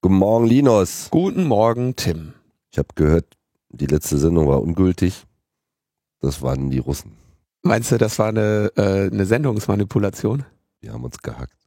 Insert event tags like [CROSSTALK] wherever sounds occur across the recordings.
Guten Morgen, Linus. Guten Morgen, Tim. Ich habe gehört, die letzte Sendung war ungültig. Das waren die Russen. Meinst du, das war eine, äh, eine Sendungsmanipulation? Die haben uns gehackt.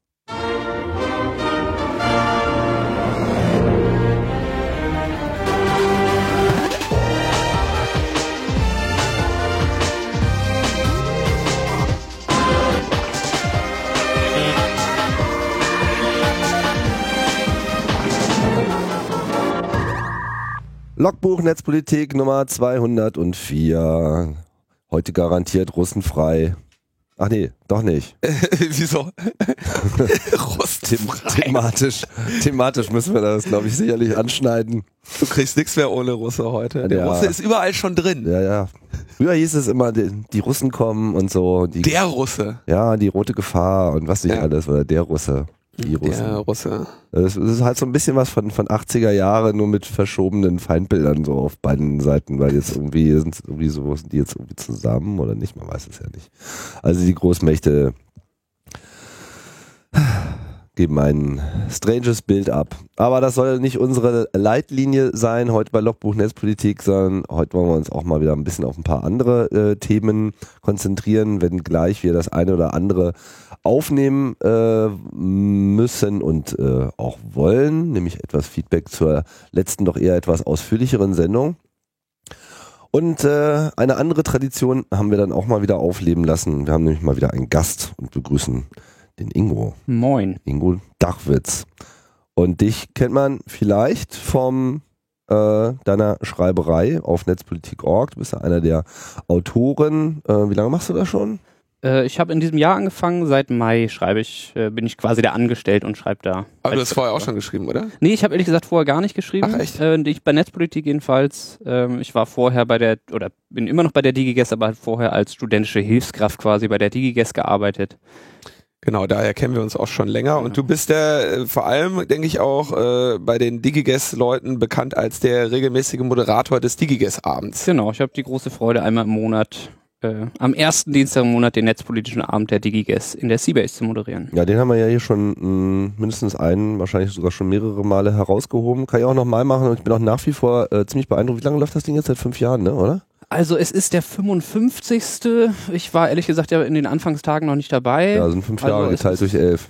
Logbuch Netzpolitik Nummer 204. Heute garantiert russenfrei. Ach nee, doch nicht. [LAUGHS] Wieso? [LAUGHS] Them thematisch, thematisch müssen wir das, glaube ich, sicherlich anschneiden. Du kriegst nichts mehr ohne Russe heute. Der Ja. Russe ist überall schon drin. Ja, ja. Früher hieß es immer, die, die Russen kommen und so. Die, Der Russe. ja, die rote Gefahr und was nicht Ja. alles, oder der Russe. Die Russen. Der Russe. Das ist halt so ein bisschen was von, von 80er Jahre, nur mit verschobenen Feindbildern so auf beiden Seiten, weil jetzt irgendwie sind irgendwie so, sind die jetzt irgendwie zusammen oder nicht, man weiß es ja nicht. Also die Großmächte geben ein stranges Bild ab. Aber das soll nicht unsere Leitlinie sein, heute bei Logbuch Netzpolitik, sondern heute wollen wir uns auch mal wieder ein bisschen auf ein paar andere äh, Themen konzentrieren, wenn gleich wir das eine oder andere aufnehmen äh, müssen und äh, auch wollen, nämlich etwas Feedback zur letzten doch eher etwas ausführlicheren Sendung. Und äh, eine andere Tradition haben wir dann auch mal wieder aufleben lassen. Wir haben nämlich mal wieder einen Gast und begrüßen den Ingo. Moin. Ingo Dachwitz. Und dich kennt man vielleicht vom äh, deiner Schreiberei auf netzpolitik.org. Du bist ja einer der Autoren. Äh, wie lange machst du das schon? Äh, ich habe in diesem Jahr angefangen, seit Mai schreibe ich, äh, bin ich quasi der Angestellte und schreibe da. Aber du hast vorher auch schon geschrieben, oder? Nee, ich habe ehrlich gesagt vorher gar nicht geschrieben. Ach, echt? Äh, ich bei Netzpolitik jedenfalls. Ähm, ich war vorher bei der, oder bin immer noch bei der DigiGes, aber halt vorher als studentische Hilfskraft quasi bei der DigiGes gearbeitet. Genau, daher kennen wir uns auch schon länger. Und du bist der, äh, vor allem, denke ich, auch äh, bei den Digiges-Leuten bekannt als der regelmäßige Moderator des Digiges-Abends. Genau, ich habe die große Freude, einmal im Monat, äh, am ersten Dienstag im Monat den netzpolitischen Abend der DigiGes in der Seabase zu moderieren. Ja, den haben wir ja hier schon mh, mindestens einen, wahrscheinlich sogar schon mehrere Male herausgehoben. Kann ich auch nochmal machen und ich bin auch nach wie vor äh, ziemlich beeindruckt. Wie lange läuft das Ding jetzt? Seit fünf Jahren, ne, oder? Also es ist der 55. Ich war ehrlich gesagt ja in den Anfangstagen noch nicht dabei. Ja, sind fünf Also Jahre es geteilt durch elf.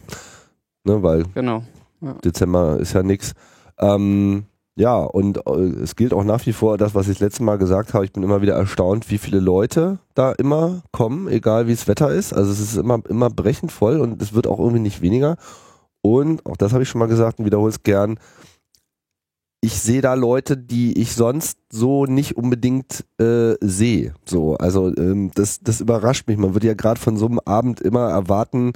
Ne, weil Genau. Dezember ist ja nix. Ähm, ja, und äh, es gilt auch nach wie vor das, was ich das letzte Mal gesagt habe. Ich bin immer wieder erstaunt, wie viele Leute da immer kommen, egal wie das Wetter ist. Also es ist immer, immer brechend voll und es wird auch irgendwie nicht weniger. Und auch das habe ich schon mal gesagt und wiederhole es gern. Ich sehe da Leute, die ich sonst so nicht unbedingt äh, sehe. So, also ähm, das, das überrascht mich. Man würde ja gerade von so einem Abend immer erwarten,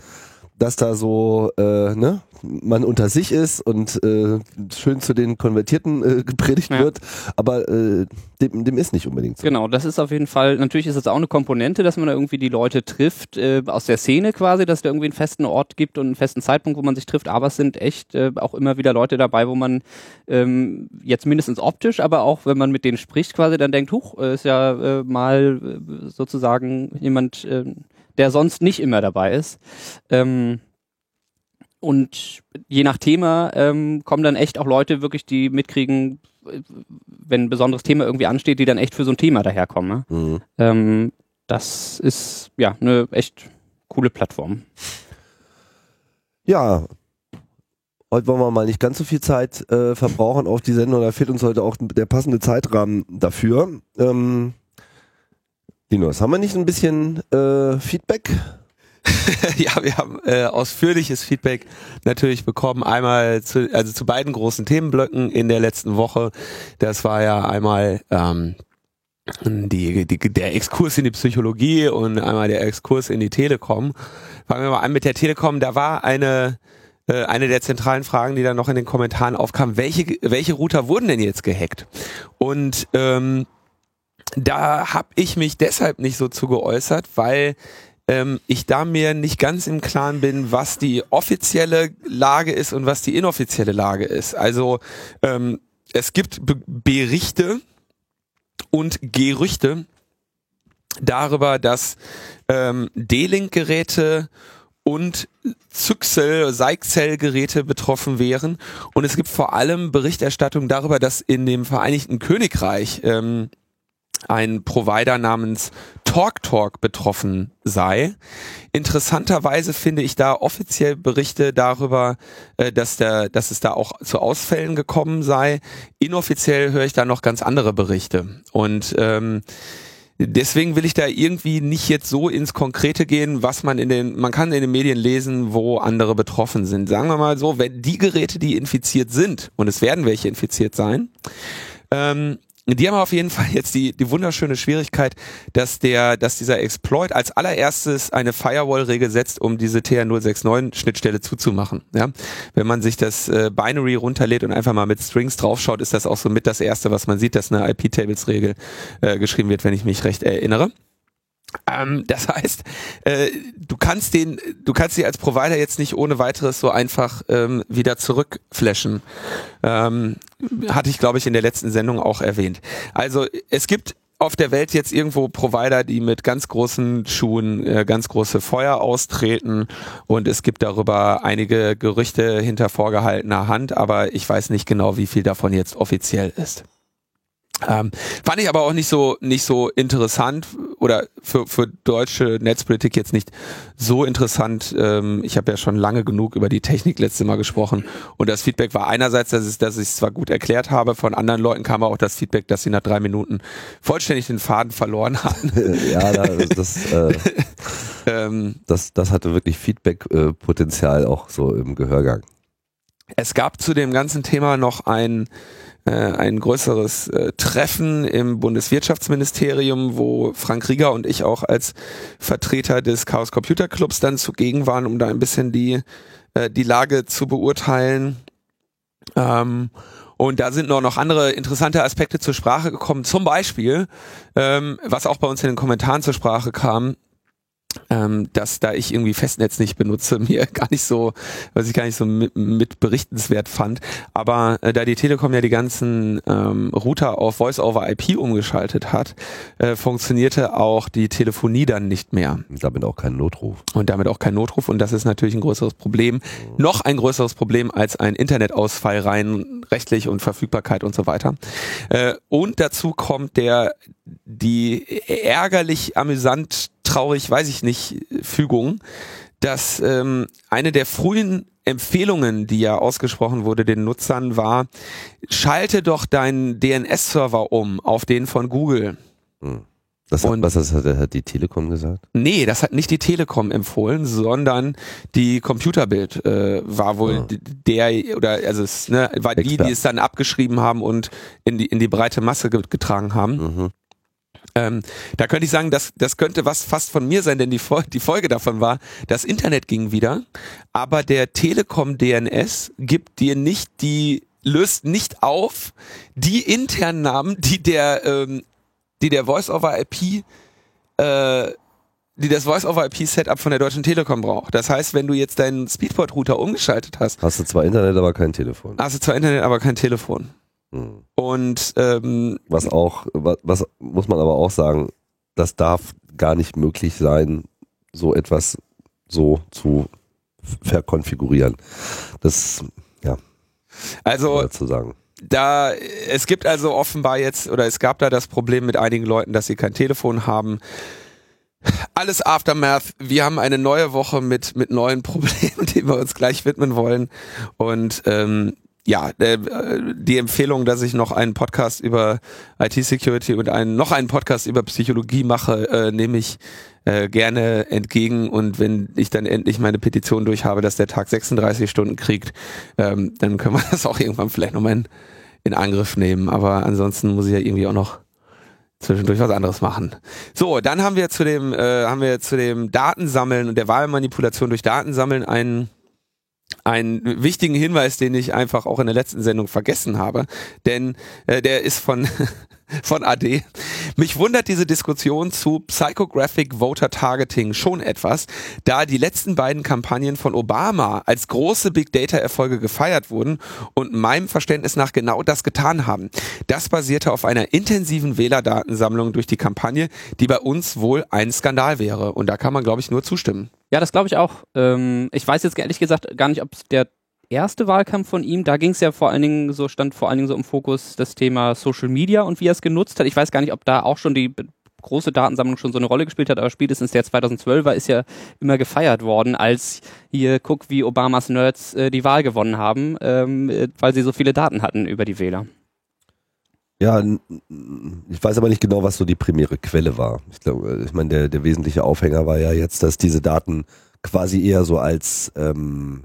dass da so, äh, ne, man unter sich ist und äh, schön zu den Konvertierten äh, gepredigt Ja. wird, aber äh, dem, dem ist nicht unbedingt so. Genau, das ist auf jeden Fall, natürlich ist es auch eine Komponente, dass man da irgendwie die Leute trifft, äh, aus der Szene quasi, dass da irgendwie einen festen Ort gibt und einen festen Zeitpunkt, wo man sich trifft, aber es sind echt äh, auch immer wieder Leute dabei, wo man ähm, jetzt mindestens optisch, aber auch wenn man mit denen spricht quasi, dann denkt, huch, äh, ist ja äh, mal äh, sozusagen jemand, äh, der sonst nicht immer dabei ist. Ähm, und je nach Thema ähm, kommen dann echt auch Leute wirklich, die mitkriegen, äh, wenn ein besonderes Thema irgendwie ansteht, die dann echt für so ein Thema daherkommen. Ne? Mhm. Ähm, das ist ja eine echt coole Plattform. Ja, heute wollen wir mal nicht ganz so viel Zeit äh, verbrauchen auf die Sendung, da fehlt uns heute auch der passende Zeitrahmen dafür. Ähm, Linus, haben wir nicht ein bisschen äh, Feedback? [LAUGHS] ja, wir haben äh, ausführliches Feedback natürlich bekommen. Einmal zu, also zu beiden großen Themenblöcken in der letzten Woche. Das war ja einmal ähm, die, die, der Exkurs in die Psychologie und einmal der Exkurs in die Telekom. Fangen wir mal an mit der Telekom. Da war eine äh, eine der zentralen Fragen, die dann noch in den Kommentaren aufkam. Welche welche Router wurden denn jetzt gehackt? Und ähm, da habe ich mich deshalb nicht so zu geäußert, weil ähm, ich da mir nicht ganz im Klaren bin, was die offizielle Lage ist und was die inoffizielle Lage ist. Also ähm, es gibt Be Berichte und Gerüchte darüber, dass ähm, D-Link-Geräte und Zyxel, Seixel-Geräte betroffen wären. Und es gibt vor allem Berichterstattung darüber, dass in dem Vereinigten Königreich ähm, ein Provider namens TalkTalk betroffen sei. Interessanterweise finde ich da offiziell Berichte darüber, äh, dass, der, dass es da auch zu Ausfällen gekommen sei. Inoffiziell höre ich da noch ganz andere Berichte. Und ähm, Deswegen will ich da irgendwie nicht jetzt so ins Konkrete gehen, was man in den, man kann in den Medien lesen, wo andere betroffen sind. Sagen wir mal so, wenn die Geräte, die infiziert sind, und es werden welche infiziert sein, ähm, die haben auf jeden Fall jetzt die, die wunderschöne Schwierigkeit, dass der, dass dieser Exploit als allererstes eine Firewall-Regel setzt, um diese TR069-Schnittstelle zuzumachen. Ja? Wenn man sich das äh, Binary runterlädt und einfach mal mit Strings draufschaut, ist das auch so mit das erste, was man sieht, dass eine IP-Tables-Regel äh, geschrieben wird, wenn ich mich recht erinnere. Ähm, das [LAUGHS] heißt, äh, du kannst den, du kannst sie als Provider jetzt nicht ohne weiteres so einfach ähm, wieder zurückflashen. Ähm, hatte ich, glaube ich, in der letzten Sendung auch erwähnt. Also es gibt auf der Welt jetzt irgendwo Provider, die mit ganz großen Schuhen äh, ganz große Feuer austreten und es gibt darüber einige Gerüchte hinter vorgehaltener Hand, aber ich weiß nicht genau, wie viel davon jetzt offiziell ist. Ähm, fand ich aber auch nicht so nicht so interessant oder für, für deutsche Netzpolitik jetzt nicht so interessant. Ähm, ich habe ja schon lange genug über die Technik letzte Mal gesprochen und das Feedback war einerseits, dass ich dass ich zwar gut erklärt habe, von anderen Leuten kam aber auch das Feedback, dass sie nach drei Minuten vollständig den Faden verloren hatten. [LAUGHS] ja, das, äh, [LAUGHS] ähm, das das hatte wirklich Feedback-Potenzial äh, auch so im Gehörgang. Es gab zu dem ganzen Thema noch ein ein größeres äh, Treffen im Bundeswirtschaftsministerium, wo Frank Rieger und ich auch als Vertreter des Chaos Computer Clubs dann zugegen waren, um da ein bisschen die, äh, die Lage zu beurteilen. Ähm, und da sind noch, noch andere interessante Aspekte zur Sprache gekommen. Zum Beispiel, ähm, was auch bei uns in den Kommentaren zur Sprache kam, ähm, dass da ich irgendwie Festnetz nicht benutze, [LAUGHS] mir gar nicht so, was ich gar nicht so mit, mit berichtenswert fand. Aber äh, da die Telekom ja die ganzen ähm, Router auf Voice-over-IP umgeschaltet hat, äh, funktionierte auch die Telefonie dann nicht mehr. Und damit auch kein Notruf. Und damit auch kein Notruf. Und das ist natürlich ein größeres Problem. Mhm. Noch ein größeres Problem als ein Internetausfall rein rechtlich und Verfügbarkeit und so weiter. Äh, und dazu kommt der die ärgerlich amüsant traurig, weiß ich nicht, Fügung, dass ähm, eine der frühen Empfehlungen, die ja ausgesprochen wurde den Nutzern, war, schalte doch deinen DNS-Server um auf den von Google. Hm. Das hat, und, was das hat, hat die Telekom gesagt? Nee, das hat nicht die Telekom empfohlen, sondern die Computerbild äh, war wohl ah. der oder also es ne, war die, die es dann abgeschrieben haben und in die in die breite Masse getragen haben. Mhm. Ähm, da könnte ich sagen, das, das könnte was fast von mir sein, denn die, die Folge davon war, das Internet ging wieder, aber der Telekom DNS gibt dir nicht die, löst nicht auf die internen Namen, die der, ähm, die der Voice-over-IP äh, die das Voice-over-IP-Setup von der Deutschen Telekom braucht. Das heißt, wenn du jetzt deinen Speedport-Router umgeschaltet hast. Hast du zwar Internet, aber kein Telefon. Hast du zwar Internet, aber kein Telefon. Und ähm, was auch, was, was muss man aber auch sagen, das darf gar nicht möglich sein, so etwas so zu verkonfigurieren. Das, ja. Also, zu sagen. Da, es gibt also offenbar jetzt, oder es gab da das Problem mit einigen Leuten, dass sie kein Telefon haben. Alles Aftermath. Wir haben eine neue Woche mit, mit neuen [LAUGHS] Problemen, denen wir uns gleich widmen wollen. Und ähm, ja, äh, die Empfehlung, dass ich noch einen Podcast über IT-Security und einen, noch einen Podcast über Psychologie mache, äh, nehme ich äh, gerne entgegen. Und wenn ich dann endlich meine Petition durch habe, dass der Tag 36 Stunden kriegt, ähm, dann können wir [LAUGHS] das auch irgendwann vielleicht nochmal in, in Angriff nehmen. Aber ansonsten muss ich ja irgendwie auch noch zwischendurch was anderes machen. So, dann haben wir zu dem, äh, haben wir zu dem Datensammeln und der Wahlmanipulation durch Datensammeln einen einen wichtigen Hinweis, den ich einfach auch in der letzten Sendung vergessen habe, denn äh, der ist von [LAUGHS] von AD. Mich wundert diese Diskussion zu Psychographic Voter Targeting schon etwas, da die letzten beiden Kampagnen von Obama als große Big Data Erfolge gefeiert wurden und meinem Verständnis nach genau das getan haben. Das basierte auf einer intensiven Wählerdatensammlung durch die Kampagne, die bei uns wohl ein Skandal wäre und da kann man glaube ich nur zustimmen. Ja, das glaube ich auch. Ähm, ich weiß jetzt ehrlich gesagt gar nicht, ob der erste Wahlkampf von ihm, da ging es ja vor allen Dingen so, stand vor allen Dingen so im Fokus das Thema Social Media und wie er es genutzt hat. Ich weiß gar nicht, ob da auch schon die große Datensammlung schon so eine Rolle gespielt hat, aber spätestens der 2012er ist ja immer gefeiert worden, als hier, guck, wie Obamas Nerds äh, die Wahl gewonnen haben, ähm, äh, weil sie so viele Daten hatten über die Wähler. Ja, ich weiß aber nicht genau, was so die primäre Quelle war. Ich glaube, ich meine, der, der wesentliche Aufhänger war ja jetzt, dass diese Daten quasi eher so als ähm,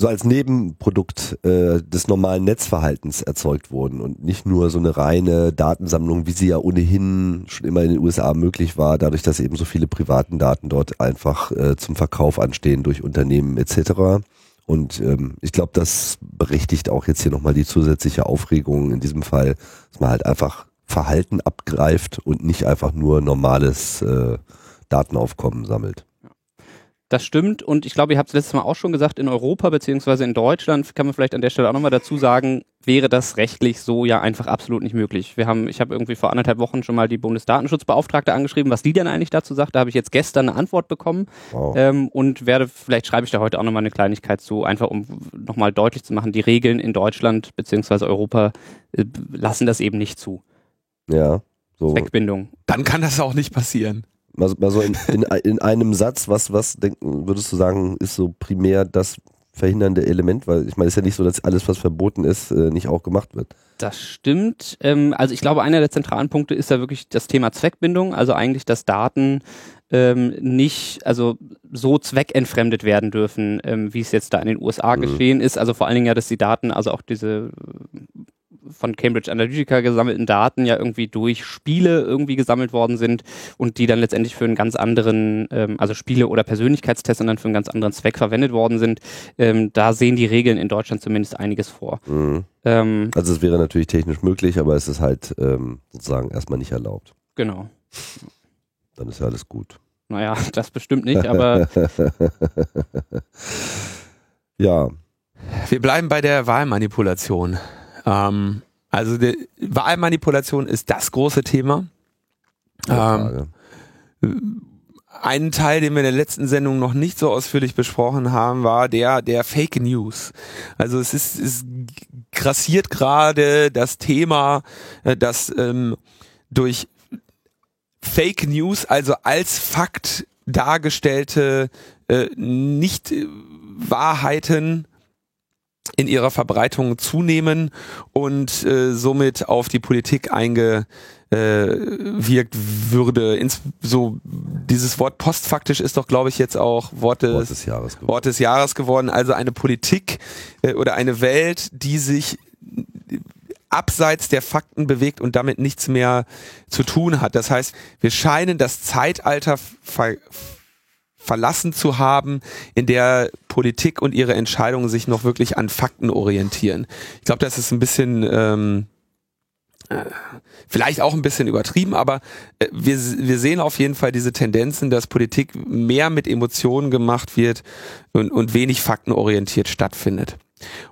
so als Nebenprodukt äh, des normalen Netzverhaltens erzeugt wurden und nicht nur so eine reine Datensammlung, wie sie ja ohnehin schon immer in den USA möglich war, dadurch, dass eben so viele privaten Daten dort einfach äh, zum Verkauf anstehen durch Unternehmen etc. Und ähm, ich glaube, das berechtigt auch jetzt hier nochmal die zusätzliche Aufregung in diesem Fall, dass man halt einfach Verhalten abgreift und nicht einfach nur normales äh, Datenaufkommen sammelt. Das stimmt und ich glaube, ihr habt es letztes Mal auch schon gesagt, in Europa beziehungsweise in Deutschland, kann man vielleicht an der Stelle auch nochmal dazu sagen, wäre das rechtlich so ja einfach absolut nicht möglich. Wir haben, ich habe irgendwie vor anderthalb Wochen schon mal die Bundesdatenschutzbeauftragte angeschrieben, was die denn eigentlich dazu sagt. Da habe ich jetzt gestern eine Antwort bekommen wow. ähm, und werde, vielleicht schreibe ich da heute auch nochmal eine Kleinigkeit zu, einfach um nochmal deutlich zu machen, die Regeln in Deutschland beziehungsweise Europa äh, lassen das eben nicht zu. Ja. So. Zweckbindung. Dann kann das auch nicht passieren. Mal, mal so in, in, in, einem Satz, was, was denken, würdest du sagen, ist so primär das verhindernde Element? Weil ich meine, es ist ja nicht so, dass alles, was verboten ist, äh, nicht auch gemacht wird. Das stimmt. Ähm, also ich glaube, einer der zentralen Punkte ist da wirklich das Thema Zweckbindung, also eigentlich, dass Daten ähm, nicht, also so zweckentfremdet werden dürfen, ähm, wie es jetzt da in den USA mhm. geschehen ist. Also vor allen Dingen ja, dass die Daten, also auch diese von Cambridge Analytica gesammelten Daten ja irgendwie durch Spiele irgendwie gesammelt worden sind und die dann letztendlich für einen ganz anderen, ähm, also Spiele oder Persönlichkeitstests und dann für einen ganz anderen Zweck verwendet worden sind. Ähm, da sehen die Regeln in Deutschland zumindest einiges vor. Mhm. Ähm, also es wäre natürlich technisch möglich, aber es ist halt ähm, sozusagen erstmal nicht erlaubt. Genau. Dann ist ja alles gut. Naja, [LAUGHS] das bestimmt nicht, aber [LAUGHS] ja. Wir bleiben bei der Wahlmanipulation. Ähm, also die Wahlmanipulation ist das große Thema. Ähm, ein Teil, den wir in der letzten Sendung noch nicht so ausführlich besprochen haben, war der der Fake News. Also es ist es grassiert gerade das Thema, äh, dass ähm, durch Fake News, also als Fakt dargestellte äh, nicht Wahrheiten in ihrer Verbreitung zunehmen und äh, somit auf die Politik eingewirkt äh, würde. Ins, so dieses Wort postfaktisch ist doch, glaube ich, jetzt auch Wort des, Wort des, Jahres, geworden. Wort des Jahres geworden. Also eine Politik äh, oder eine Welt, die sich abseits der Fakten bewegt und damit nichts mehr zu tun hat. Das heißt, wir scheinen das Zeitalter ver verlassen zu haben, in der Politik und ihre Entscheidungen sich noch wirklich an Fakten orientieren. Ich glaube, das ist ein bisschen ähm, äh, vielleicht auch ein bisschen übertrieben, aber äh, wir, wir sehen auf jeden Fall diese Tendenzen, dass Politik mehr mit Emotionen gemacht wird und, und wenig faktenorientiert stattfindet.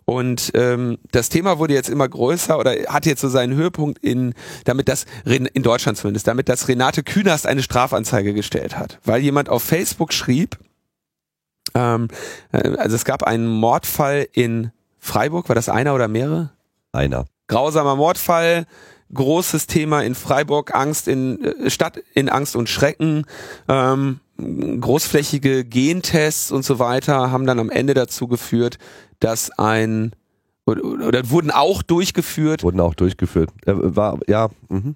Und ähm, das Thema wurde jetzt immer größer oder hat jetzt so seinen Höhepunkt in, damit das in Deutschland zumindest, damit das Renate Künast eine Strafanzeige gestellt hat, weil jemand auf Facebook schrieb, ähm, äh, also es gab einen Mordfall in Freiburg, war das einer oder mehrere? Einer. Grausamer Mordfall, großes Thema in Freiburg, Angst in äh, Stadt in Angst und Schrecken. Ähm, großflächige Gentests und so weiter haben dann am Ende dazu geführt, dass ein oder, oder wurden auch durchgeführt. Wurden auch durchgeführt. Äh, war ja, mh.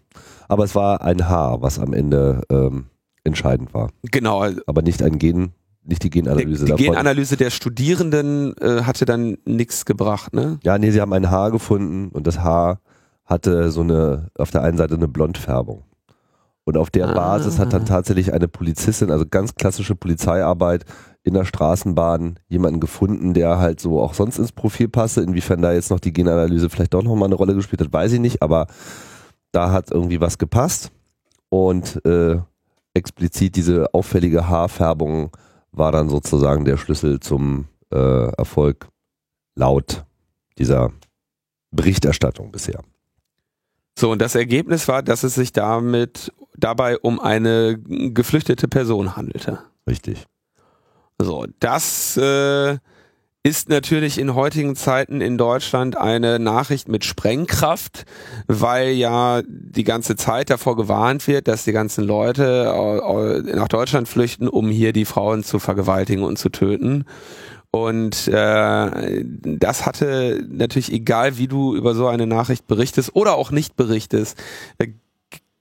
aber es war ein Haar, was am Ende ähm, entscheidend war. Genau. Aber nicht ein Gen, nicht die Genanalyse. Die, die Genanalyse der Studierenden äh, hatte dann nichts gebracht, ne? Ja, nee, sie haben ein Haar gefunden und das Haar hatte so eine auf der einen Seite eine Blondfärbung. Und auf der ah. Basis hat dann tatsächlich eine Polizistin, also ganz klassische Polizeiarbeit, in der Straßenbahn jemanden gefunden, der halt so auch sonst ins Profil passe. Inwiefern da jetzt noch die Genanalyse vielleicht doch nochmal eine Rolle gespielt hat, weiß ich nicht, aber da hat irgendwie was gepasst. Und äh, explizit diese auffällige Haarfärbung war dann sozusagen der Schlüssel zum äh, Erfolg laut dieser Berichterstattung bisher. So, und das Ergebnis war, dass es sich damit dabei um eine geflüchtete Person handelte. Richtig. So, das äh, ist natürlich in heutigen Zeiten in Deutschland eine Nachricht mit Sprengkraft, weil ja die ganze Zeit davor gewarnt wird, dass die ganzen Leute nach Deutschland flüchten, um hier die Frauen zu vergewaltigen und zu töten. Und äh, das hatte natürlich, egal wie du über so eine Nachricht berichtest oder auch nicht berichtest, äh,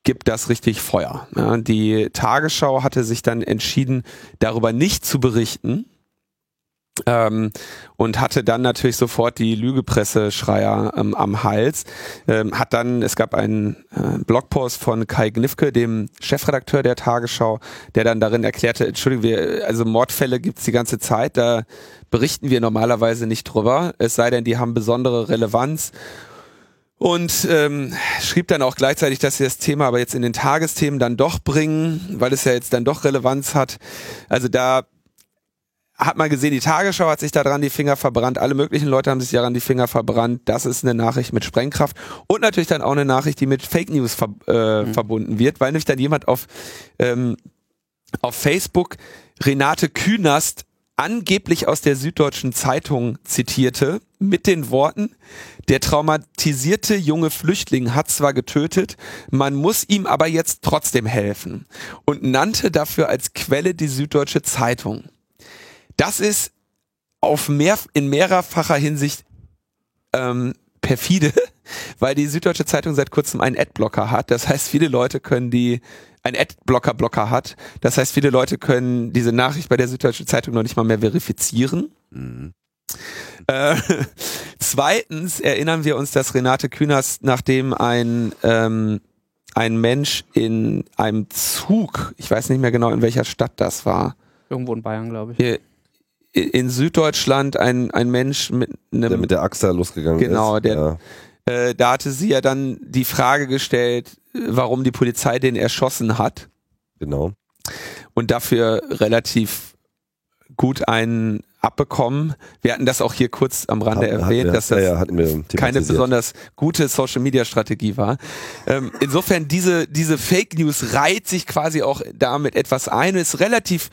gibt das richtig Feuer. Ja, die Tagesschau hatte sich dann entschieden, darüber nicht zu berichten ähm, und hatte dann natürlich sofort die Lügepresse-Schreier ähm, am Hals. Ähm, hat dann, es gab einen äh, Blogpost von Kai Gnifke, dem Chefredakteur der Tagesschau, der dann darin erklärte, Entschuldigung, wir, also Mordfälle gibt's die ganze Zeit, da berichten wir normalerweise nicht drüber, es sei denn, die haben besondere Relevanz. Und ähm, schrieb dann auch gleichzeitig, dass sie das Thema aber jetzt in den Tagesthemen dann doch bringen, weil es ja jetzt dann doch Relevanz hat. Also da hat man gesehen, die Tagesschau hat sich daran die Finger verbrannt, alle möglichen Leute haben sich daran die Finger verbrannt. Das ist eine Nachricht mit Sprengkraft und natürlich dann auch eine Nachricht, die mit Fake News ver äh, mhm. verbunden wird, weil nämlich dann jemand auf, ähm, auf Facebook Renate Künast angeblich aus der Süddeutschen Zeitung zitierte mit den Worten, der traumatisierte junge Flüchtling hat zwar getötet, man muss ihm aber jetzt trotzdem helfen und nannte dafür als Quelle die Süddeutsche Zeitung. Das ist auf mehr, in mehrerfacher Hinsicht ähm, perfide, [LAUGHS] weil die Süddeutsche Zeitung seit kurzem einen Adblocker hat. Das heißt, viele Leute können die ein Adblocker-Blocker hat. Das heißt, viele Leute können diese Nachricht bei der Süddeutschen Zeitung noch nicht mal mehr verifizieren. Mhm. Äh, zweitens erinnern wir uns, dass Renate Künast, nachdem ein ähm, ein Mensch in einem Zug, ich weiß nicht mehr genau, in welcher Stadt das war. Irgendwo in Bayern, glaube ich in Süddeutschland ein, ein Mensch mit einem... Der mit der AXA losgegangen genau, ist. Genau, der, ja. äh, da hatte sie ja dann die Frage gestellt, warum die Polizei den erschossen hat. Genau. Und dafür relativ gut einen abbekommen. Wir hatten das auch hier kurz am Rande Hab, erwähnt, wir, dass das ja, keine besonders gute Social Media Strategie war. Ähm, insofern diese, diese Fake News reiht sich quasi auch damit etwas ein, ist relativ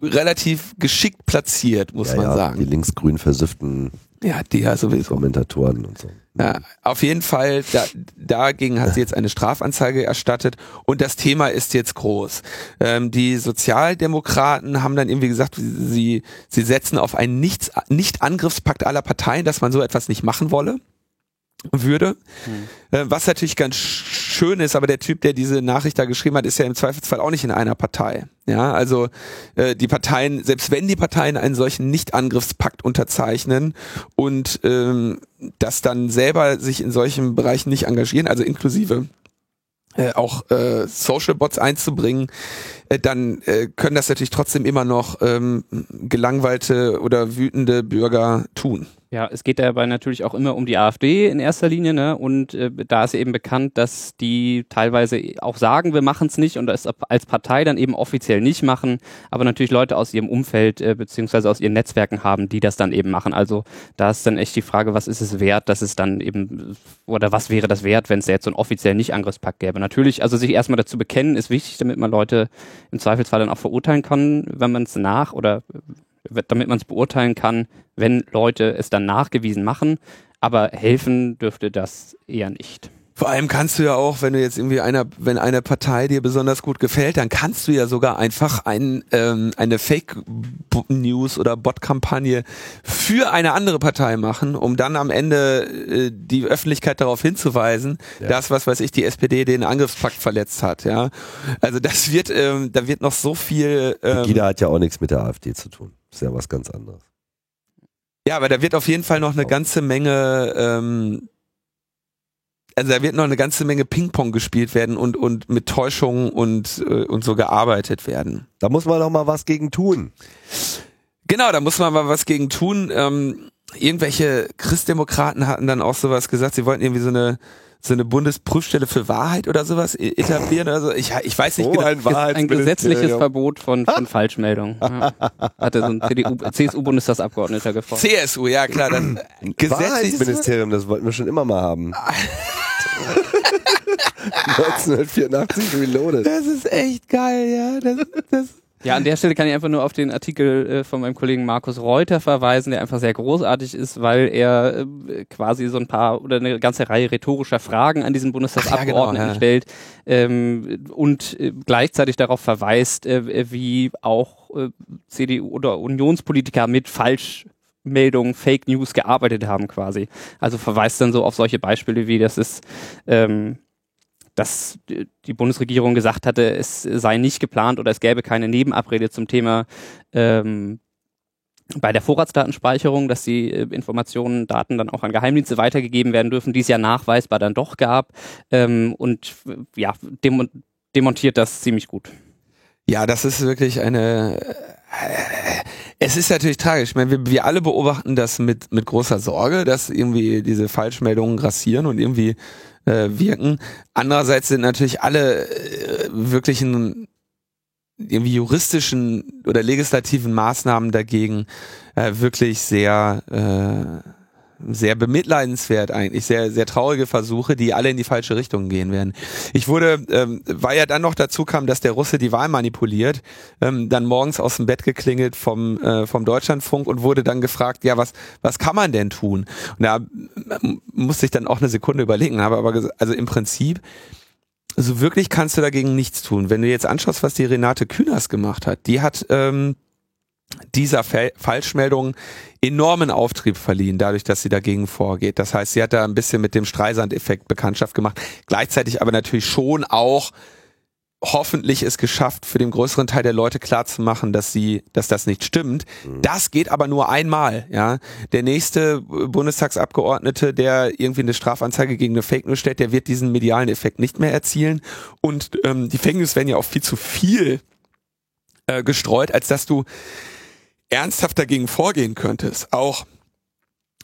relativ geschickt platziert, muss ja, man ja, sagen. Die linksgrün versifften ja, die ja sowieso. Kommentatoren und so. Ja, auf jeden Fall, da, dagegen hat sie jetzt eine Strafanzeige erstattet und das Thema ist jetzt groß. Ähm, die Sozialdemokraten haben dann irgendwie gesagt, sie, sie setzen auf einen Nicht-Angriffspakt aller Parteien, dass man so etwas nicht machen wolle würde. Hm. Was natürlich ganz schön ist, aber der Typ, der diese Nachricht da geschrieben hat, ist ja im Zweifelsfall auch nicht in einer Partei. Ja, also äh, die Parteien, selbst wenn die Parteien einen solchen Nicht-Angriffspakt unterzeichnen und ähm, das dann selber sich in solchen Bereichen nicht engagieren, also inklusive äh, auch äh, Social Bots einzubringen, äh, dann äh, können das natürlich trotzdem immer noch ähm, gelangweilte oder wütende Bürger tun. Ja, es geht dabei natürlich auch immer um die AfD in erster Linie, ne? Und äh, da ist eben bekannt, dass die teilweise auch sagen, wir machen es nicht und das als Partei dann eben offiziell nicht machen, aber natürlich Leute aus ihrem Umfeld äh, beziehungsweise aus ihren Netzwerken haben, die das dann eben machen. Also da ist dann echt die Frage, was ist es wert, dass es dann eben oder was wäre das wert, wenn es jetzt so einen offiziellen Nicht-Angriffspakt gäbe. Natürlich, also sich erstmal dazu bekennen, ist wichtig, damit man Leute im Zweifelsfall dann auch verurteilen kann, wenn man es nach oder damit man es beurteilen kann, wenn Leute es dann nachgewiesen machen. Aber helfen dürfte das eher nicht. Vor allem kannst du ja auch, wenn du jetzt irgendwie einer, wenn eine Partei dir besonders gut gefällt, dann kannst du ja sogar einfach ein, ähm, eine Fake News oder Bot-Kampagne für eine andere Partei machen, um dann am Ende äh, die Öffentlichkeit darauf hinzuweisen, ja. dass was weiß ich die SPD den Angriffspakt verletzt hat. Ja, also das wird, ähm, da wird noch so viel. Ähm, Jeder hat ja auch nichts mit der AfD zu tun. ist ja was ganz anderes. Ja, aber da wird auf jeden Fall noch eine ganze Menge ähm, also da wird noch eine ganze Menge Ping-Pong gespielt werden und, und mit Täuschungen und, äh, und so gearbeitet werden. Da muss man noch mal was gegen tun. Genau, da muss man mal was gegen tun. Ähm, irgendwelche Christdemokraten hatten dann auch sowas gesagt, sie wollten irgendwie so eine so eine Bundesprüfstelle für Wahrheit oder sowas etablieren oder so. Ich, ich weiß nicht oh, genau. Ein, ein gesetzliches Verbot von, [LAUGHS] von Falschmeldungen. Ja. Hatte so ein CSU-Bundestagsabgeordneter gefordert. CSU, ja klar. Dann Gesetzesministerium, das wollten wir schon immer mal haben. [LAUGHS] 1984 Reloaded. Das ist echt geil, ja. Das, das Ja, an der Stelle kann ich einfach nur auf den Artikel äh, von meinem Kollegen Markus Reuter verweisen, der einfach sehr großartig ist, weil er äh, quasi so ein paar oder eine ganze Reihe rhetorischer Fragen an diesen Bundestagsabgeordneten ja, genau, ja. stellt ähm, und äh, gleichzeitig darauf verweist, äh, wie auch äh, CDU oder Unionspolitiker mit falsch Meldungen, Fake News gearbeitet haben quasi. Also verweist dann so auf solche Beispiele wie das ist, ähm, dass die Bundesregierung gesagt hatte, es sei nicht geplant oder es gäbe keine Nebenabrede zum Thema ähm, bei der Vorratsdatenspeicherung, dass die äh, Informationen, Daten dann auch an Geheimdienste weitergegeben werden dürfen, die es ja nachweisbar dann doch gab ähm, und ja, dem, demontiert das ziemlich gut. Ja, das ist wirklich eine. Äh, es ist natürlich tragisch. Ich meine, wir, wir alle beobachten das mit, mit großer Sorge, dass irgendwie diese Falschmeldungen grassieren und irgendwie äh, wirken. Andererseits sind natürlich alle äh, wirklichen irgendwie juristischen oder legislativen Maßnahmen dagegen äh, wirklich sehr äh, sehr bemitleidenswert eigentlich, sehr, sehr traurige Versuche, die alle in die falsche Richtung gehen werden. Ich wurde, ähm, weil ja dann noch dazu kam, dass der Russe die Wahl manipuliert, ähm, dann morgens aus dem Bett geklingelt vom, äh, vom Deutschlandfunk und wurde dann gefragt, ja, was, was kann man denn tun? Und da musste ich dann auch eine Sekunde überlegen, habe aber gesagt, also im Prinzip, so wirklich kannst du dagegen nichts tun. Wenn du jetzt anschaust, was die Renate Künast gemacht hat, die hat ähm, dieser Fe Falschmeldung enormen Auftrieb verliehen, dadurch, dass sie dagegen vorgeht. Das heißt, sie hat da ein bisschen mit dem Streisand-Effekt Bekanntschaft gemacht, gleichzeitig aber natürlich schon auch hoffentlich es geschafft, für den größeren Teil der Leute klarzumachen, dass sie, dass das nicht stimmt. Mhm. Das geht aber nur einmal, ja. Der nächste Bundestagsabgeordnete, der irgendwie eine Strafanzeige gegen eine Fake News stellt, der wird diesen medialen Effekt nicht mehr erzielen. Und ähm, die Fake News werden ja auch viel zu viel äh, gestreut, als dass du ernsthaft dagegen vorgehen könntest, auch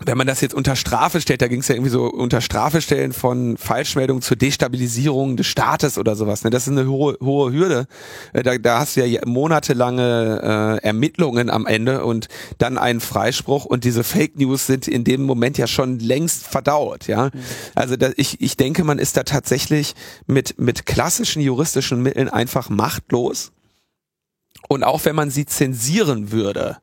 wenn man das jetzt unter Strafe stellt, da ging es ja irgendwie so unter Strafe stellen von Falschmeldungen zur Destabilisierung des Staates oder sowas. Ne? Das ist eine hohe, hohe Hürde. Äh, da, da hast du ja monatelange äh, Ermittlungen am Ende und dann einen Freispruch und diese Fake News sind in dem Moment ja schon längst verdaut. Ja, mhm. also da, ich, ich denke, man ist da tatsächlich mit mit klassischen juristischen Mitteln einfach machtlos und auch wenn man sie zensieren würde,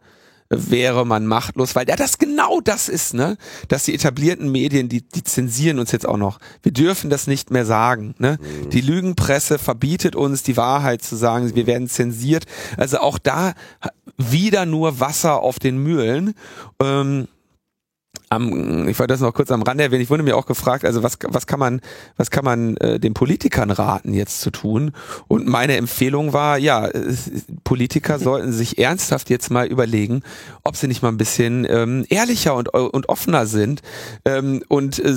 wäre man machtlos, weil ja das genau das ist, ne? Dass die etablierten Medien, die, die zensieren uns jetzt auch noch. Wir dürfen das nicht mehr sagen, ne? Mhm. Die Lügenpresse verbietet uns, die Wahrheit zu sagen. Wir werden zensiert. Also auch da wieder nur Wasser auf den Mühlen. Ähm, am, ich wollte das noch kurz am Rande erwähnen, ich wurde mir auch gefragt, also was, was kann man, was kann man äh, den Politikern raten jetzt zu tun? Und meine Empfehlung war, ja, Politiker sollten sich ernsthaft jetzt mal überlegen, ob sie nicht mal ein bisschen ähm, ehrlicher und, und offener sind ähm, und äh,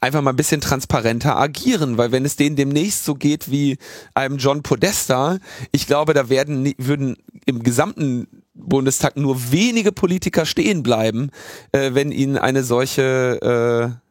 einfach mal ein bisschen transparenter agieren, weil wenn es denen demnächst so geht wie einem John Podesta, ich glaube, da werden würden im gesamten Bundestag nur wenige Politiker stehen bleiben, äh, wenn ihnen eine solche äh,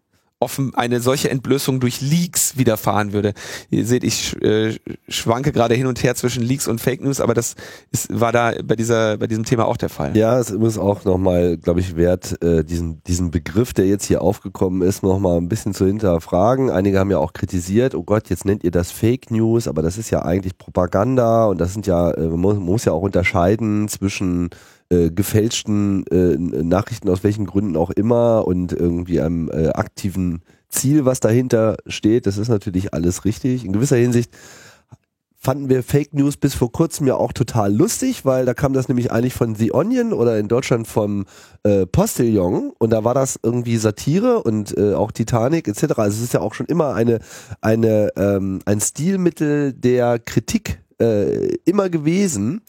offen eine solche Entblößung durch Leaks widerfahren würde. Ihr seht, ich äh, schwanke gerade hin und her zwischen Leaks und Fake News, aber das ist, war da bei dieser bei diesem Thema auch der Fall. Ja, es ist auch nochmal, glaube ich, wert, äh, diesen diesen Begriff, der jetzt hier aufgekommen ist, nochmal ein bisschen zu hinterfragen. Einige haben ja auch kritisiert, oh Gott, jetzt nennt ihr das Fake News, aber das ist ja eigentlich Propaganda und das sind ja, äh, man muss, muss ja auch unterscheiden zwischen äh, gefälschten äh, Nachrichten aus welchen Gründen auch immer und irgendwie einem äh, aktiven Ziel, was dahinter steht. Das ist natürlich alles richtig. In gewisser Hinsicht fanden wir Fake News bis vor kurzem ja auch total lustig, weil da kam das nämlich eigentlich von The Onion oder in Deutschland vom äh, Postillon und da war das irgendwie Satire und äh, auch Titanic etc. Also es ist ja auch schon immer eine eine ähm, ein Stilmittel der Kritik äh, immer gewesen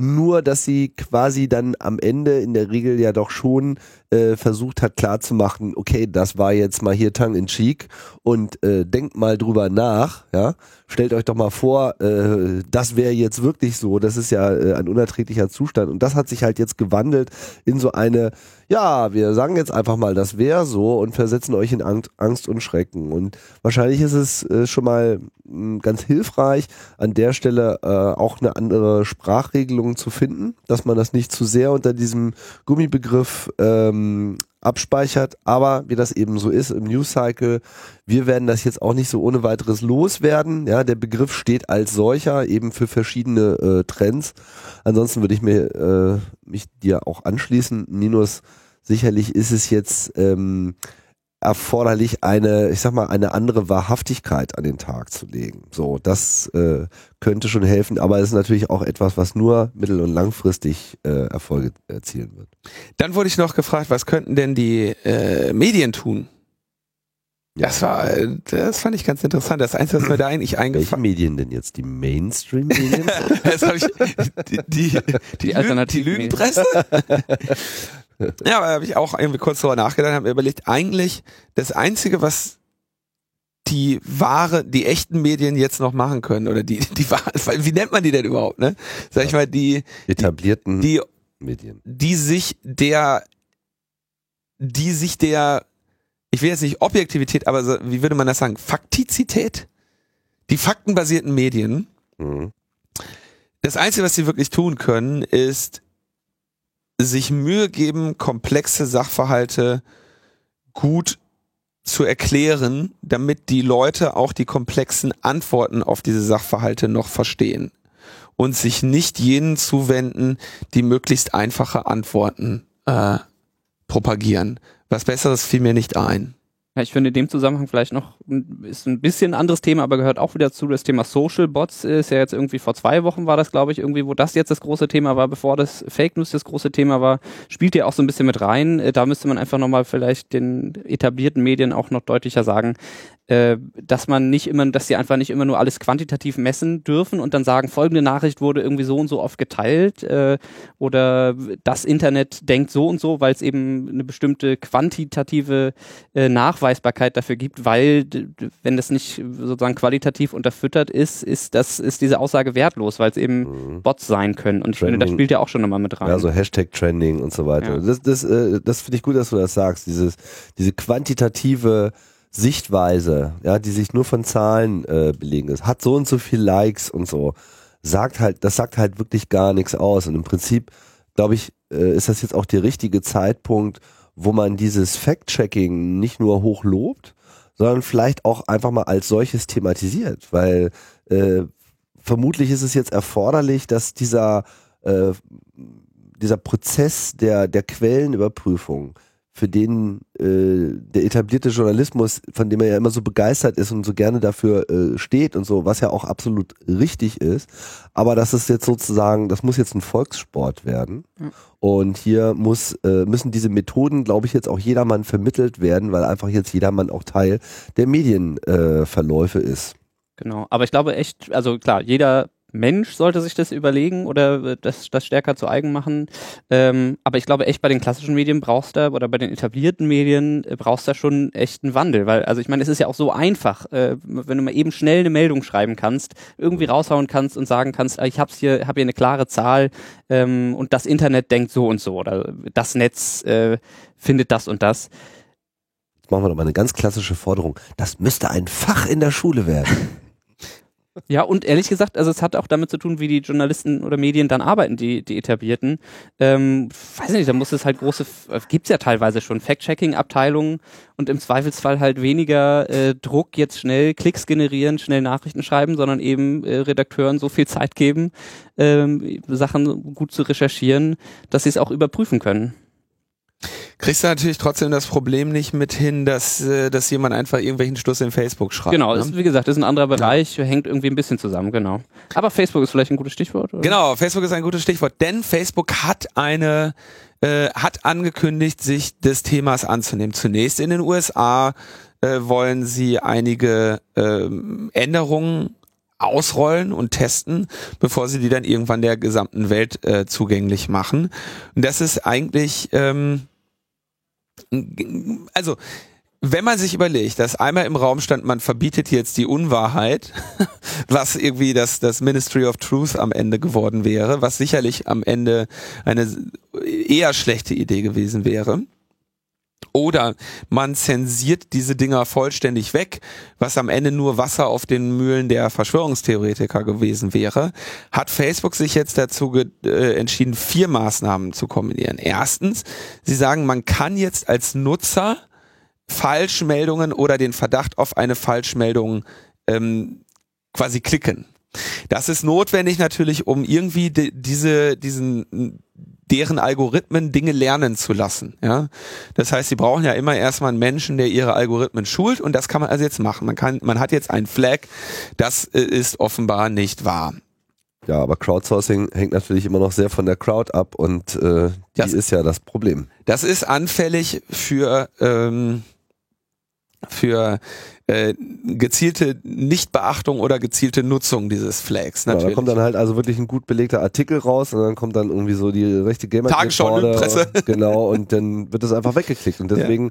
nur dass sie quasi dann am Ende in der Regel ja doch schon äh, versucht hat klarzumachen, okay, das war jetzt mal hier tongue in cheek und äh, denkt mal drüber nach, ja. Stellt euch doch mal vor, äh, das wäre jetzt wirklich so, das ist ja äh, ein unerträglicher Zustand und das hat sich halt jetzt gewandelt in so eine, ja, wir sagen jetzt einfach mal, das wäre so und versetzen euch in Angst und Schrecken. Und wahrscheinlich ist es äh, schon mal hm, ganz hilfreich, an der Stelle äh, auch eine andere Sprachregelung zu finden, dass man das nicht zu sehr unter diesem Gummibegriff ähm, abspeichert, aber wie das eben so ist im News Cycle, wir werden das jetzt auch nicht so ohne weiteres loswerden. Ja, der Begriff steht als solcher eben für verschiedene äh, Trends. Ansonsten würde ich mir äh, mich dir auch anschließen, Minus. Sicherlich ist es jetzt ähm, erforderlich, eine, ich sag mal, eine andere Wahrhaftigkeit an den Tag zu legen. So, das äh, könnte schon helfen, aber es ist natürlich auch etwas, was nur mittel- und langfristig äh, Erfolge erzielen wird. Dann wurde ich noch gefragt, was könnten denn die äh, Medien tun? Das war, äh, das fand ich ganz interessant. Das Einzige, was mir da eigentlich Welche eingefallen Medien denn jetzt? Die Mainstream-Medien? [LAUGHS] die, die, die, Die die Lügenpresse. [LAUGHS] [LAUGHS] ja, aber da habe ich auch irgendwie kurz drüber nachgedacht, habe mir überlegt, eigentlich das Einzige, was die wahre, die echten Medien jetzt noch machen können, oder die, die wahre, [LAUGHS] wie nennt man die denn überhaupt, ne? Sag ich mal, die, Etablierten die Medien. die sich der, die sich der, ich will jetzt nicht Objektivität, aber so, wie würde man das sagen, Faktizität, die faktenbasierten Medien, Mhm. das Einzige, was sie wirklich tun können, ist sich Mühe geben, komplexe Sachverhalte gut zu erklären, damit die Leute auch die komplexen Antworten auf diese Sachverhalte noch verstehen und sich nicht jenen zuwenden, die möglichst einfache Antworten äh, propagieren. Was Besseres fiel mir nicht ein. Ja, ich finde in dem Zusammenhang vielleicht noch, ist ein bisschen anderes Thema, aber gehört auch wieder zu. Das Thema Social Bots ist ja jetzt irgendwie vor zwei Wochen war das, glaube ich, irgendwie, wo das jetzt das große Thema war, bevor das Fake News das große Thema war, spielt ja auch so ein bisschen mit rein. Äh, Da müsste man einfach nochmal vielleicht den etablierten Medien auch noch deutlicher sagen, dass man nicht immer, dass sie einfach nicht immer nur alles quantitativ messen dürfen und dann sagen, folgende Nachricht wurde irgendwie so und so oft geteilt äh, oder das Internet denkt so und so, weil es eben eine bestimmte quantitative äh, Nachweisbarkeit dafür gibt, weil wenn das nicht sozusagen qualitativ unterfüttert ist, ist das ist diese Aussage wertlos, weil es eben Mhm. Bots sein können und ich finde, das Trending. spielt ja auch schon nochmal mit rein. Ja, so Hashtag Trending und so weiter. Ja. Das, das, äh, das finde ich gut, dass du das sagst. Dieses, diese quantitative Sichtweise, ja, die sich nur von Zahlen äh, belegen ist, hat so und so viel Likes und so, sagt halt, das sagt halt wirklich gar nichts aus. Und im Prinzip, glaube ich, äh, ist das jetzt auch der richtige Zeitpunkt, wo man dieses Fact-Checking nicht nur hoch lobt, sondern vielleicht auch einfach mal als solches thematisiert, weil äh, vermutlich ist es jetzt erforderlich, dass dieser äh, dieser Prozess der, der Quellenüberprüfung, für den äh, der etablierte Journalismus, von dem er ja immer so begeistert ist und so gerne dafür äh, steht und so, was ja auch absolut richtig ist, aber das ist jetzt sozusagen, das muss jetzt ein Volkssport werden. Und hier muss, äh, müssen diese Methoden, glaube ich, jetzt auch jedermann vermittelt werden, weil einfach jetzt jedermann auch Teil der Medienverläufe äh, ist. Genau, aber ich glaube echt, also klar, jeder Mensch sollte sich das überlegen oder äh, das, das stärker zu eigen machen. Ähm, aber ich glaube echt, bei den klassischen Medien brauchst du oder bei den etablierten Medien äh, brauchst du schon echt einen Wandel. Weil, also ich meine, es ist ja auch so einfach, äh, wenn du mal eben schnell eine Meldung schreiben kannst, irgendwie raushauen kannst und sagen kannst, ah, ich hab's hier, hab hier eine klare Zahl ähm, und das Internet denkt so und so oder das Netz äh, findet das und das. Jetzt machen wir doch mal eine ganz klassische Forderung. Das müsste ein Fach in der Schule werden. [LAUGHS] Ja, und ehrlich gesagt, also es hat auch damit zu tun, wie die Journalisten oder Medien dann arbeiten, die, die etablierten. Ähm, weiß nicht, da muss es halt große, äh, gibt's ja teilweise schon, Fact-Checking-Abteilungen und im Zweifelsfall halt weniger äh, Druck, jetzt schnell Klicks generieren, schnell Nachrichten schreiben, sondern eben äh, Redakteuren so viel Zeit geben, ähm, Sachen gut zu recherchieren, dass sie es auch überprüfen können. Kriegst du natürlich trotzdem das Problem nicht mit hin, dass, äh, dass jemand einfach irgendwelchen Schluss in Facebook schreibt. Genau, ne? ist, wie gesagt, ist ein anderer Bereich, hängt irgendwie ein bisschen zusammen, genau. Aber Facebook ist vielleicht ein gutes Stichwort. Oder? Genau, Facebook ist ein gutes Stichwort, denn Facebook hat eine äh, hat angekündigt, sich des Themas anzunehmen. Zunächst in den USA äh, wollen sie einige ähm, Änderungen ausrollen und testen, bevor sie die dann irgendwann der gesamten Welt äh, zugänglich machen. Und das ist eigentlich, ähm, also wenn man sich überlegt, dass einmal im Raum stand, man verbietet jetzt die Unwahrheit, [LAUGHS] was irgendwie das, das Ministry of Truth am Ende geworden wäre, was sicherlich am Ende eine eher schlechte Idee gewesen wäre. Oder man zensiert diese Dinger vollständig weg, was am Ende nur Wasser auf den Mühlen der Verschwörungstheoretiker gewesen wäre. Hat Facebook sich jetzt dazu äh, entschieden, vier Maßnahmen zu kombinieren. Erstens, sie sagen, man kann jetzt als Nutzer Falschmeldungen oder den Verdacht auf eine Falschmeldung ähm, quasi klicken. Das ist notwendig natürlich, um irgendwie die, diese, diesen, deren Algorithmen Dinge lernen zu lassen. Ja, das heißt, sie brauchen ja immer erstmal einen Menschen, der ihre Algorithmen schult, und das kann man also jetzt machen. Man kann, man hat jetzt ein Flag, das äh, ist offenbar nicht wahr. Ja, aber Crowdsourcing hängt natürlich immer noch sehr von der Crowd ab und äh, die das, ist ja das Problem. Das ist anfällig für ähm, für äh, gezielte Nichtbeachtung oder gezielte Nutzung dieses Flags. Natürlich. Ja, da kommt dann halt also wirklich ein gut belegter Artikel raus und dann kommt dann irgendwie so die rechte gamer Tagesschau, Presse. Genau, und dann wird das einfach weggeklickt. Und deswegen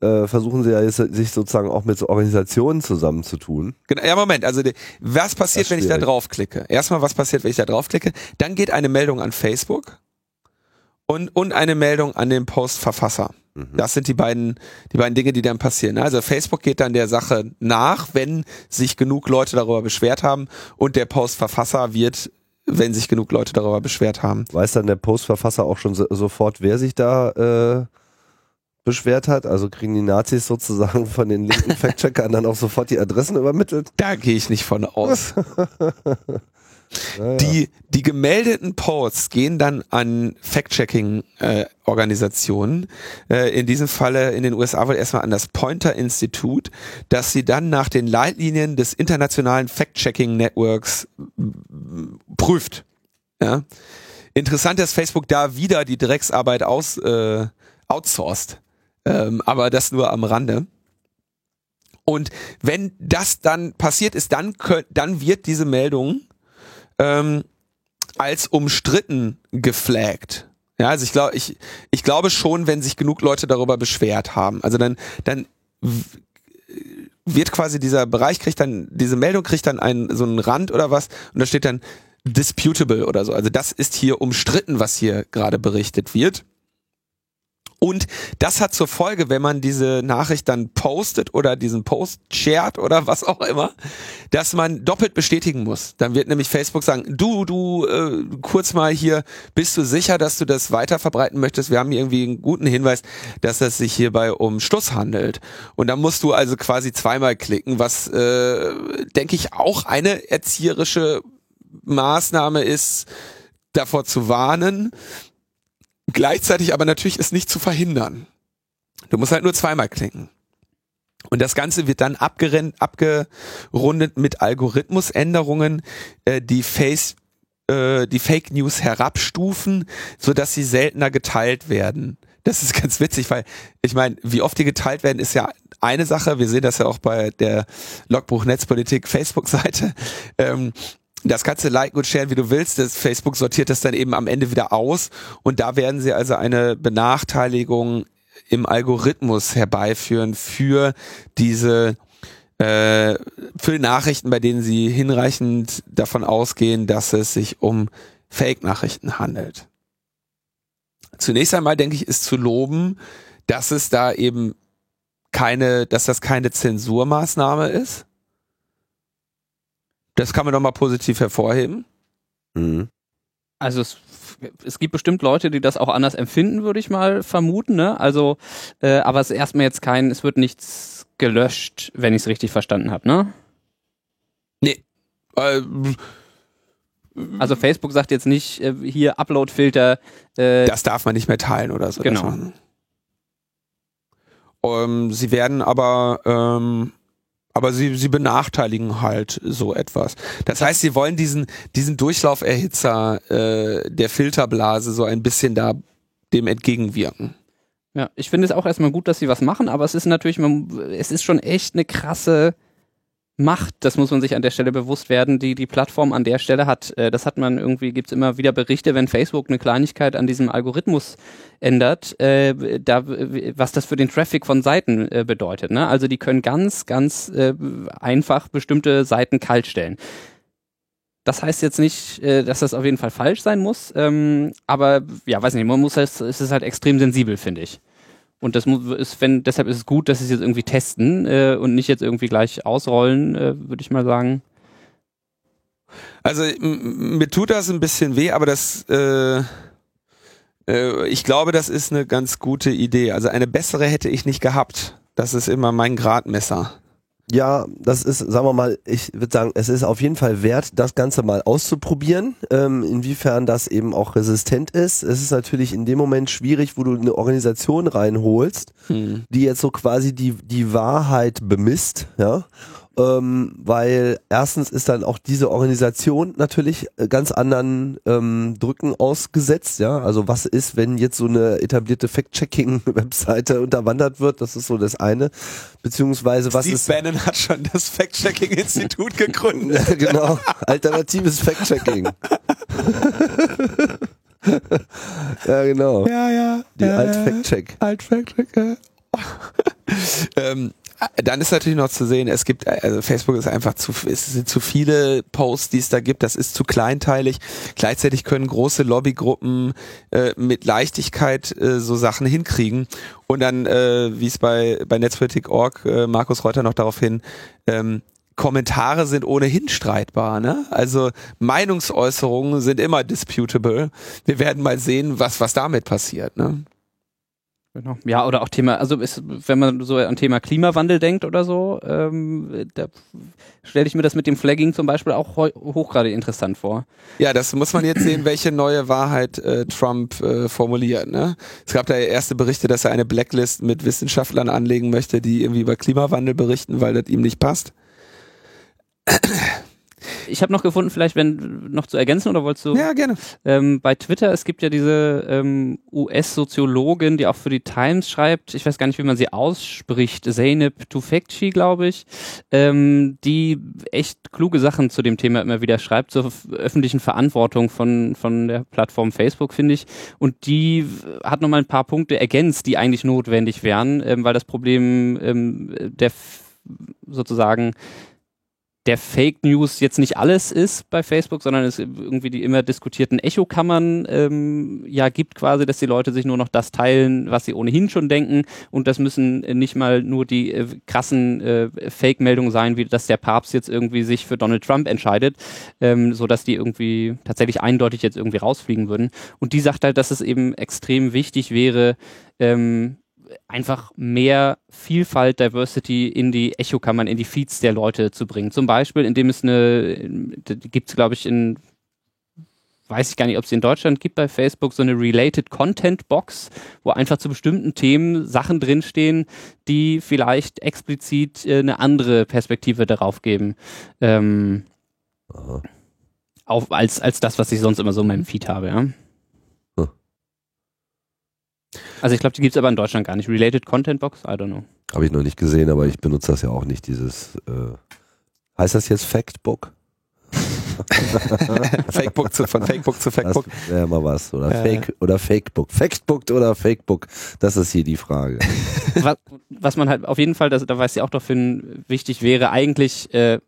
ja. äh, versuchen sie ja jetzt, sich sozusagen auch mit so Organisationen zusammenzutun. Genau, ja, Moment, also die, was passiert, wenn ich da draufklicke? Erstmal, was passiert, wenn ich da draufklicke? Dann geht eine Meldung an Facebook und, und eine Meldung an den Postverfasser. Mhm. Das sind die beiden, die beiden Dinge, die dann passieren. Also Facebook geht dann der Sache nach, wenn sich genug Leute darüber beschwert haben und der Postverfasser wird wenn sich genug Leute darüber beschwert haben. Weiß dann der Postverfasser auch schon so, sofort, wer sich da äh, beschwert hat? Also kriegen die Nazis sozusagen von den linken [LAUGHS] Fact-Checkern dann auch sofort die Adressen übermittelt? Da gehe ich nicht von aus. [LAUGHS] Die, die gemeldeten Posts gehen dann an Fact-Checking-Organisationen. Äh, äh, in diesem Falle in den USA wohl erstmal an das Pointer Institute, dass sie dann nach den Leitlinien des internationalen Fact-Checking-Networks prüft. Ja? Interessant, dass Facebook da wieder die Drecksarbeit aus, äh, outsourced. Ähm, aber das nur am Rande. Und wenn das dann passiert ist, dann, könnt, dann wird diese Meldung ähm, als umstritten geflaggt. Ja, also ich glaube, ich, ich glaube schon, wenn sich genug Leute darüber beschwert haben. Also dann, dann wird quasi dieser Bereich kriegt dann, diese Meldung kriegt dann einen, so einen Rand oder was und da steht dann disputable oder so. Also das ist hier umstritten, was hier gerade berichtet wird. Und das hat zur Folge, wenn man diese Nachricht dann postet oder diesen Post shared oder was auch immer, dass man doppelt bestätigen muss. Dann wird nämlich Facebook sagen, du, du, äh, kurz mal hier, bist du sicher, dass du das weiter verbreiten möchtest? Wir haben irgendwie einen guten Hinweis, dass es sich hierbei um Schluss handelt. Und dann musst du also quasi zweimal klicken, was, äh, denke ich, auch eine erzieherische Maßnahme ist, davor zu warnen, Gleichzeitig aber natürlich ist nicht zu verhindern. Du musst halt nur zweimal klicken. Und das Ganze wird dann abgerundet mit Algorithmusänderungen, äh, die Face äh, die Fake News herabstufen, so dass sie seltener geteilt werden. Das ist [LAUGHS] ganz witzig, weil ich meine, wie oft die geteilt werden, ist ja eine Sache. Wir sehen das ja auch bei der Logbuch Netzpolitik Facebook-Seite. Ähm, das kannst du liken und sharen, wie du willst. Das Facebook sortiert das dann eben am Ende wieder aus. Und da werden sie also eine Benachteiligung im Algorithmus herbeiführen für diese äh, für Nachrichten, bei denen sie hinreichend davon ausgehen, dass es sich um Fake-Nachrichten handelt. Zunächst einmal denke ich, ist zu loben, dass es da eben keine, dass das keine Zensurmaßnahme ist, das kann man doch mal positiv hervorheben. Mhm. Also es, es gibt bestimmt Leute, die das auch anders empfinden, würde ich mal vermuten. Ne? Also, äh, aber es ist erstmal jetzt kein, es wird nichts gelöscht, wenn ich es richtig verstanden habe, ne? Nee. Äh, also Facebook sagt jetzt nicht, äh, hier Upload-Filter. Äh, das darf man nicht mehr teilen oder so. Genau. Ähm, sie werden aber ähm, aber sie, sie benachteiligen halt so etwas. Das heißt, sie wollen diesen, diesen Durchlauferhitzer äh, der Filterblase so ein bisschen da dem entgegenwirken. Ja, ich finde es auch erstmal gut, dass sie was machen, aber es ist natürlich, es ist schon echt eine krasse Macht, das muss man sich an der Stelle bewusst werden, die die Plattform an der Stelle hat. Äh, das hat man irgendwie, gibt es immer wieder Berichte, wenn Facebook eine Kleinigkeit an diesem Algorithmus ändert, äh, da, was das für den Traffic von Seiten äh, bedeutet. Ne? Also die können ganz, ganz äh, einfach bestimmte Seiten kaltstellen. Das heißt jetzt nicht, äh, dass das auf jeden Fall falsch sein muss, ähm, aber ja, weiß nicht, man muss es, es ist halt extrem sensibel, finde ich. Und das muss, ist, wenn, deshalb ist es gut, dass sie es jetzt irgendwie testen äh, und nicht jetzt irgendwie gleich ausrollen, äh, würde ich mal sagen. Also mir tut das ein bisschen weh, aber das, äh, äh, ich glaube, das ist eine ganz gute Idee. Also eine bessere hätte ich nicht gehabt. Das ist immer mein Gradmesser. Ja, das ist, sagen wir mal, ich würde sagen, es ist auf jeden Fall wert, das Ganze mal auszuprobieren, ähm, inwiefern das eben auch resistent ist. Es ist natürlich in dem Moment schwierig, wo du eine Organisation reinholst, hm. die jetzt so quasi die, die Wahrheit bemisst, ja ähm, weil erstens ist dann auch diese Organisation natürlich äh, ganz anderen ähm, Drücken ausgesetzt, ja. Also was ist, wenn jetzt so eine etablierte Fact-Checking-Webseite [LAUGHS] unterwandert wird? Das ist so das eine. Beziehungsweise was Steve ist. Bannon hat schon das Fact-Checking-Institut gegründet. ja, [LAUGHS] genau. Alternatives Fact-Checking. [LAUGHS] ja, genau. Ja, ja. Die Alt-Fact-Check. Alt-Fact-Check, ja. [LAUGHS] ähm, dann ist natürlich noch zu sehen, es gibt, also Facebook ist einfach zu, es sind zu viele Posts, die es da gibt, das ist zu kleinteilig. Gleichzeitig können große Lobbygruppen äh, mit Leichtigkeit äh, so Sachen hinkriegen. Und dann, äh, wie es bei, bei Netzpolitik.org, äh, Markus Reuter noch darauf hin, ähm, Kommentare sind ohnehin streitbar, ne? Also Meinungsäußerungen sind immer disputable. Wir werden mal sehen, was, was damit passiert, ne? Genau. Ja, oder auch Thema, also ist, wenn man so an Thema Klimawandel denkt oder so, ähm, da stelle ich mir das mit dem Flagging zum Beispiel auch hochgradig interessant vor. Ja, das muss man jetzt sehen, welche neue Wahrheit äh, Trump äh, formuliert. Ne? Es gab da erste Berichte, dass er eine Blacklist mit Wissenschaftlern anlegen möchte, die irgendwie über Klimawandel berichten, weil das ihm nicht passt. Ich habe noch gefunden, vielleicht wenn noch zu ergänzen oder wolltest du? Ja, gerne. Ähm, bei Twitter, es gibt ja diese ähm, US-Soziologin, die auch für die Times schreibt, ich weiß gar nicht, wie man sie ausspricht, Zeynep Tufekci, glaube ich, ähm, die echt kluge Sachen zu dem Thema immer wieder schreibt, zur öffentlichen Verantwortung von, von der Plattform Facebook, finde ich. Und die hat nochmal ein paar Punkte ergänzt, die eigentlich notwendig wären, ähm, weil das Problem ähm, der sozusagen der Fake News jetzt nicht alles ist bei Facebook, sondern es irgendwie die immer diskutierten Echokammern ähm, ja gibt quasi, dass die Leute sich nur noch das teilen, was sie ohnehin schon denken und das müssen nicht mal nur die äh, krassen äh, Fake-Meldungen sein, wie dass der Papst jetzt irgendwie sich für Donald Trump entscheidet, ähm, so dass die irgendwie tatsächlich eindeutig jetzt irgendwie rausfliegen würden. Und die sagt halt, dass es eben extrem wichtig wäre, ähm, einfach mehr Vielfalt, Diversity in die Echokammern, in die Feeds der Leute zu bringen. Zum Beispiel, indem es eine, gibt es glaube ich in, weiß ich gar nicht, ob es in Deutschland gibt bei Facebook, so eine Related Content Box, wo einfach zu bestimmten Themen Sachen drinstehen, die vielleicht explizit äh, eine andere Perspektive darauf geben. Ähm, auf, als, als das, was ich sonst immer so in meinem Feed habe, ja. Also ich glaube, die gibt es aber in Deutschland gar nicht. Related Content Box, I don't know. Habe ich noch nicht gesehen, aber ich benutze das ja auch nicht, dieses äh, heißt das jetzt Factbook? [LAUGHS] Fakebook zu, von Fakebook zu Fakebook. Das wäre mal was. Oder äh. Fake oder Fakebook. Factbook oder Fakebook. Das ist hier die Frage. [LAUGHS] was, was man halt auf jeden Fall, das, da weiß ich auch doch für wichtig wäre, eigentlich äh,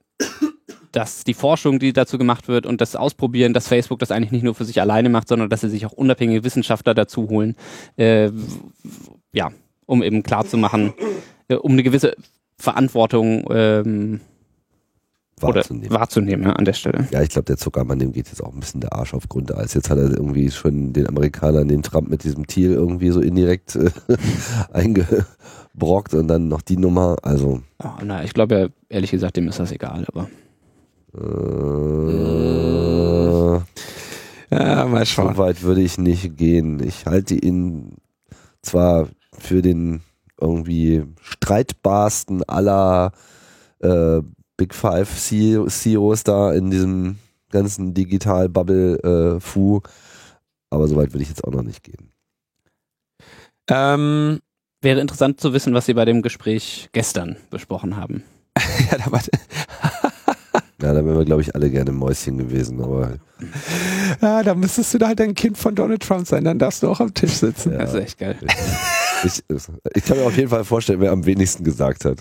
dass die Forschung, die dazu gemacht wird und das Ausprobieren, dass Facebook das eigentlich nicht nur für sich alleine macht, sondern dass sie sich auch unabhängige Wissenschaftler dazu holen, äh, ja, um eben klarzumachen, äh, um eine gewisse Verantwortung ähm, wahrzunehmen, wahrzunehmen ja, an der Stelle. Ja, ich glaube, der Zuckermann, dem geht jetzt auch ein bisschen der Arsch auf Grundeis. Jetzt hat er irgendwie schon den Amerikanern den Trump mit diesem Thiel irgendwie so indirekt äh, [LAUGHS] eingebrockt und dann noch die Nummer. Also. Oh, na, ich glaube ja, ehrlich gesagt, dem ist das egal, aber. Äh, ja, mal schauen. So weit würde ich nicht gehen. Ich halte ihn zwar für den irgendwie streitbarsten aller äh, Big Five CEOs da in diesem ganzen Digital-Bubble-Fu, äh, aber so weit würde ich jetzt auch noch nicht gehen. Ähm, wäre interessant zu wissen, was Sie bei dem Gespräch gestern besprochen haben. [LAUGHS] ja, da war, ja, da wären wir, glaube ich, alle gerne Mäuschen gewesen, aber. Ja, da müsstest du da halt ein Kind von Donald Trump sein, dann darfst du auch am Tisch sitzen. Ja, das ist echt geil. Ich, ich kann mir auf jeden Fall vorstellen, wer am wenigsten gesagt hat.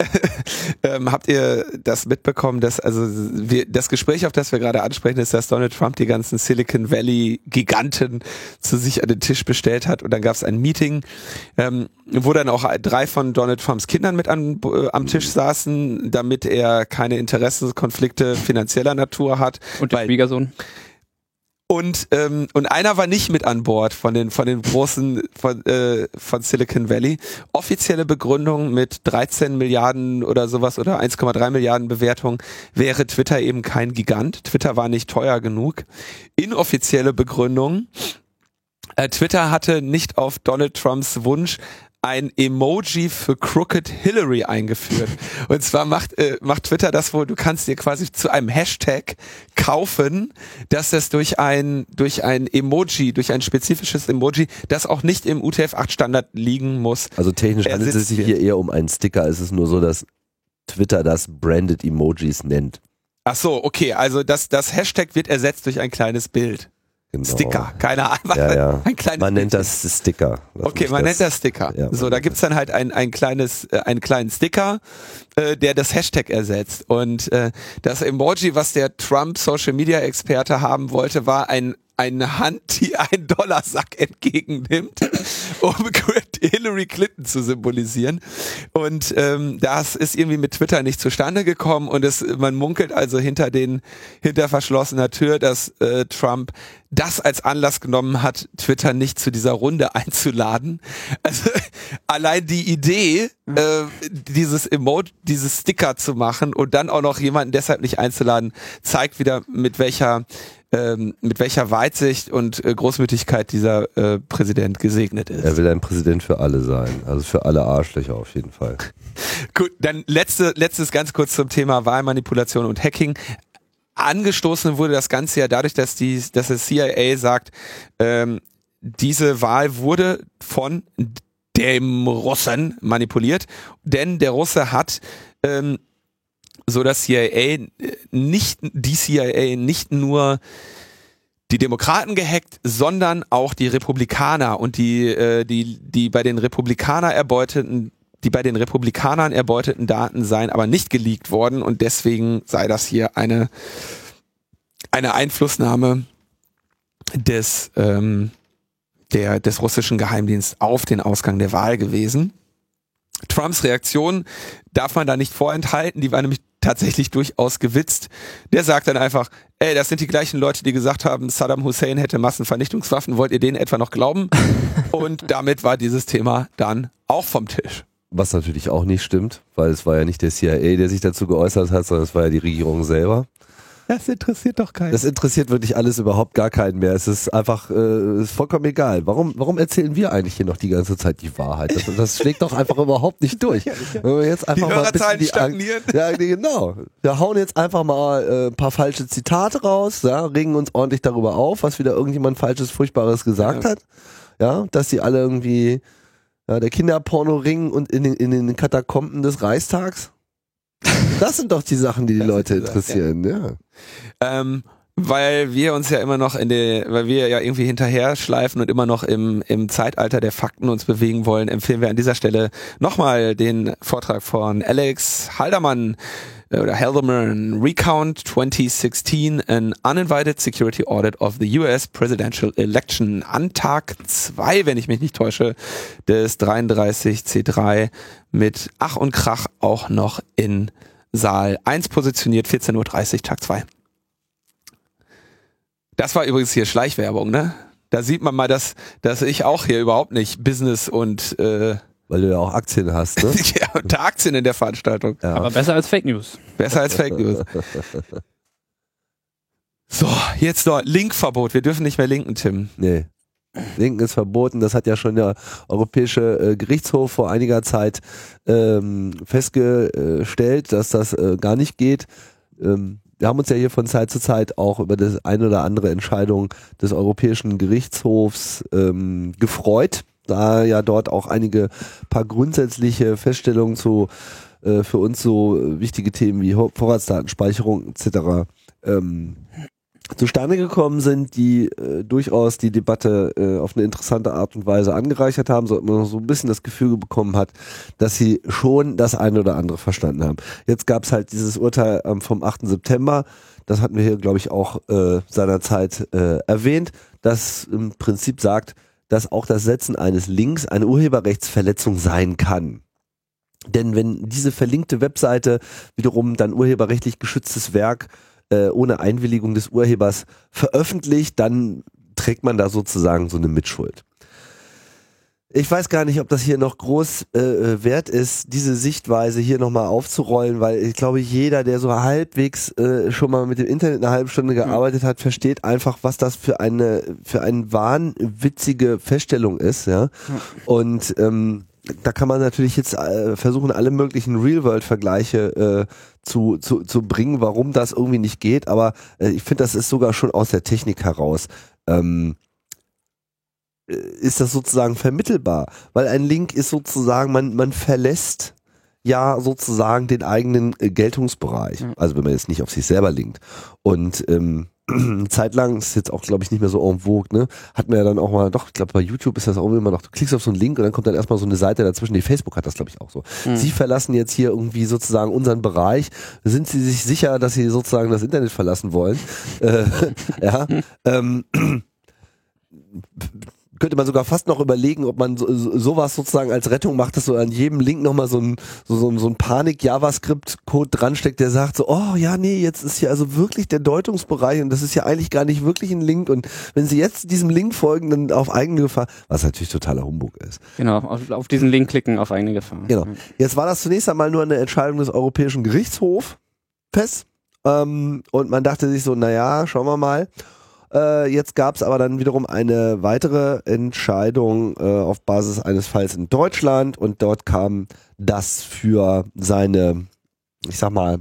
[LAUGHS] ähm, habt ihr das mitbekommen, dass also wir, das Gespräch, auf das wir gerade ansprechen, ist, dass Donald Trump die ganzen Silicon Valley Giganten zu sich an den Tisch bestellt hat und dann gab es ein Meeting, ähm, wo dann auch drei von Donald Trumps Kindern mit an, äh, am Tisch saßen, damit er keine Interessenskonflikte finanzieller Natur hat. Und der Schwiegersohn? Und, ähm, und einer war nicht mit an Bord von den, von den großen von, äh, von Silicon Valley. Offizielle Begründung mit 13 Milliarden oder sowas oder 1,3 Milliarden Bewertung wäre Twitter eben kein Gigant. Twitter war nicht teuer genug. Inoffizielle Begründung. Äh, Twitter hatte nicht auf Donald Trumps Wunsch ein Emoji für Crooked Hillary eingeführt. Und zwar macht, äh, macht Twitter das wohl, du kannst dir quasi zu einem Hashtag kaufen, dass das durch ein, durch ein Emoji, durch ein spezifisches Emoji, das auch nicht im UTF-8 Standard liegen muss. Also technisch handelt es sich hier eher um einen Sticker. Es ist nur so, dass Twitter das Branded Emojis nennt. Ach so, okay, also das, das Hashtag wird ersetzt durch ein kleines Bild. Genau. Sticker, keine Ahnung. Ja, ja. [LAUGHS] Ein kleines man nennt das Sticker. Lass okay, man das, nennt das Sticker. Ja, so, da gibt's dann halt ein, ein kleines, äh, einen kleinen Sticker, äh, der das Hashtag ersetzt. Und äh, das Emoji, was der Trump Social Media Experte haben wollte, war ein eine Hand, [LAUGHS] die einen Dollarsack entgegennimmt, [LAUGHS] um Hillary Clinton zu symbolisieren. Und ähm, das ist irgendwie mit Twitter nicht zustande gekommen und es, man munkelt also hinter den hinter verschlossener Tür, dass äh, Trump das als Anlass genommen hat, Twitter nicht zu dieser Runde [LAUGHS] einzuladen. Also allein die Idee, äh, dieses Emote, dieses Sticker zu machen und dann auch noch jemanden deshalb nicht einzuladen, zeigt wieder mit welcher ähm, mit welcher Weitsicht und äh, Großmütigkeit dieser äh, Präsident gesegnet ist. Er will ein Präsident für alle sein, also für alle Arschlöcher auf jeden Fall. [LAUGHS] Gut, dann letzte, letztes ganz kurz zum Thema Wahlmanipulation und Hacking. Angestoßen wurde das Ganze ja dadurch, dass die, dass das CIA sagt, ähm, diese Wahl wurde von dem Russen manipuliert, denn der Russe hat ähm, so dass CIA nicht, die CIA nicht nur die Demokraten gehackt, sondern auch die Republikaner und die, äh, die, die bei den Republikaner erbeuteten, die bei den Republikanern erbeuteten Daten seien aber nicht geleakt worden und deswegen sei das hier eine, eine Einflussnahme des, ähm, der, des russischen Geheimdienstes auf den Ausgang der Wahl gewesen. Trumps Reaktion darf man da nicht vorenthalten, die war nämlich tatsächlich durchaus gewitzt. Der sagt dann einfach, ey, das sind die gleichen Leute, die gesagt haben, Saddam Hussein hätte Massenvernichtungswaffen, wollt ihr denen etwa noch glauben? [LAUGHS] Und damit war dieses Thema dann auch vom Tisch. Was natürlich auch nicht stimmt, weil es war ja nicht der CIA, der sich dazu geäußert hat, sondern es war ja die Regierung selber. Das interessiert doch keinen. Das interessiert wirklich alles überhaupt gar keinen mehr. Es ist einfach äh, ist vollkommen egal. Warum, warum erzählen wir eigentlich hier noch die ganze Zeit die Wahrheit? Das, das schlägt doch einfach überhaupt nicht durch. [LAUGHS] Wenn wir jetzt einfach die mal ein die stagnieren. [LAUGHS] Ja, genau. Wir hauen jetzt einfach mal äh, ein paar falsche Zitate raus, ja, regen uns ordentlich darüber auf, was wieder irgendjemand falsches, furchtbares gesagt ja. hat. Ja, dass sie alle irgendwie ja, der Kinderporno-Ring und in den, in den Katakomben des Reichstags das sind doch die Sachen, die die das Leute interessieren, ja. ja. Ähm, weil wir uns ja immer noch in der, weil wir ja irgendwie hinterher schleifen und immer noch im, im Zeitalter der Fakten uns bewegen wollen, empfehlen wir an dieser Stelle nochmal den Vortrag von Alex Haldermann äh, oder Halderman Recount 2016 an Uninvited Security Audit of the US Presidential Election an Tag 2, wenn ich mich nicht täusche, des 33C3 mit Ach und Krach auch noch in Saal 1 positioniert, 14.30 Uhr, Tag 2. Das war übrigens hier Schleichwerbung, ne? Da sieht man mal, dass, dass ich auch hier überhaupt nicht Business und äh, weil du ja auch Aktien hast, ne? [LAUGHS] ja, und Aktien in der Veranstaltung. Ja. Aber besser als Fake News. Besser als Fake News. [LAUGHS] so, jetzt noch Linkverbot. Wir dürfen nicht mehr linken, Tim. Nee. Linken ist verboten. Das hat ja schon der Europäische äh, Gerichtshof vor einiger Zeit ähm, festgestellt, dass das äh, gar nicht geht. Ähm, wir haben uns ja hier von Zeit zu Zeit auch über das eine oder andere Entscheidung des Europäischen Gerichtshofs ähm, gefreut, da ja dort auch einige paar grundsätzliche Feststellungen zu äh, für uns so wichtige Themen wie Vorratsdatenspeicherung etc. Ähm, zustande gekommen sind, die äh, durchaus die Debatte äh, auf eine interessante Art und Weise angereichert haben, so man so ein bisschen das Gefühl bekommen hat, dass sie schon das eine oder andere verstanden haben. Jetzt gab es halt dieses Urteil ähm, vom 8. September, das hatten wir hier, glaube ich, auch äh, seinerzeit äh, erwähnt, das im Prinzip sagt, dass auch das Setzen eines Links eine Urheberrechtsverletzung sein kann. Denn wenn diese verlinkte Webseite wiederum dann urheberrechtlich geschütztes Werk äh, ohne Einwilligung des Urhebers veröffentlicht, dann trägt man da sozusagen so eine Mitschuld. Ich weiß gar nicht, ob das hier noch groß äh, äh wert ist, diese Sichtweise hier nochmal aufzurollen, weil ich glaube, jeder, der so halbwegs äh, schon mal mit dem Internet eine halbe Stunde gearbeitet hat, versteht einfach, was das für eine für eine wahnwitzige Feststellung ist, ja. Und ähm, da kann man natürlich jetzt äh, versuchen, alle möglichen Real-World-Vergleiche äh, zu, zu, zu bringen, warum das irgendwie nicht geht, aber äh, ich finde, das ist sogar schon aus der Technik heraus. Ähm, äh, ist das sozusagen vermittelbar, weil ein Link ist sozusagen, man, man verlässt ja sozusagen den eigenen äh, Geltungsbereich. Also wenn man jetzt nicht auf sich selber linkt. Und ähm, [CLEARS THROAT] eine Zeit lang, ist jetzt auch, glaube ich, nicht mehr so en vogue, ne? Hat man ja dann auch mal, doch, ich glaube, bei YouTube ist das auch immer noch, du klickst auf so einen Link und dann kommt dann erstmal so eine Seite dazwischen. Die Facebook hat das, glaube ich, auch so. Mhm. Sie verlassen jetzt hier irgendwie sozusagen unseren Bereich. Sind Sie sich sicher, dass Sie sozusagen das Internet verlassen wollen? äh, [LAUGHS] ja. Ähm, [CLEARS THROAT] könnte man sogar fast noch überlegen, ob man so, sowas sozusagen als Rettung macht, dass so an jedem Link nochmal so ein, so, so, so ein Panik-JavaScript-Code dransteckt, der sagt so, oh ja, nee, jetzt ist hier also wirklich der Deutungsbereich und das ist ja eigentlich gar nicht wirklich ein Link und wenn Sie jetzt diesem Link folgen, dann auf eigene Gefahr, was natürlich totaler Humbug ist. Genau, auf, auf diesen Link klicken auf eigene Gefahr. Genau. Jetzt war das zunächst einmal nur eine Entscheidung des Europäischen Gerichtshofs, fest, ähm, und man dachte sich so, naja, schauen wir mal. Äh, jetzt gab es aber dann wiederum eine weitere Entscheidung äh, auf Basis eines Falls in Deutschland. Und dort kam das für seine, ich sag mal,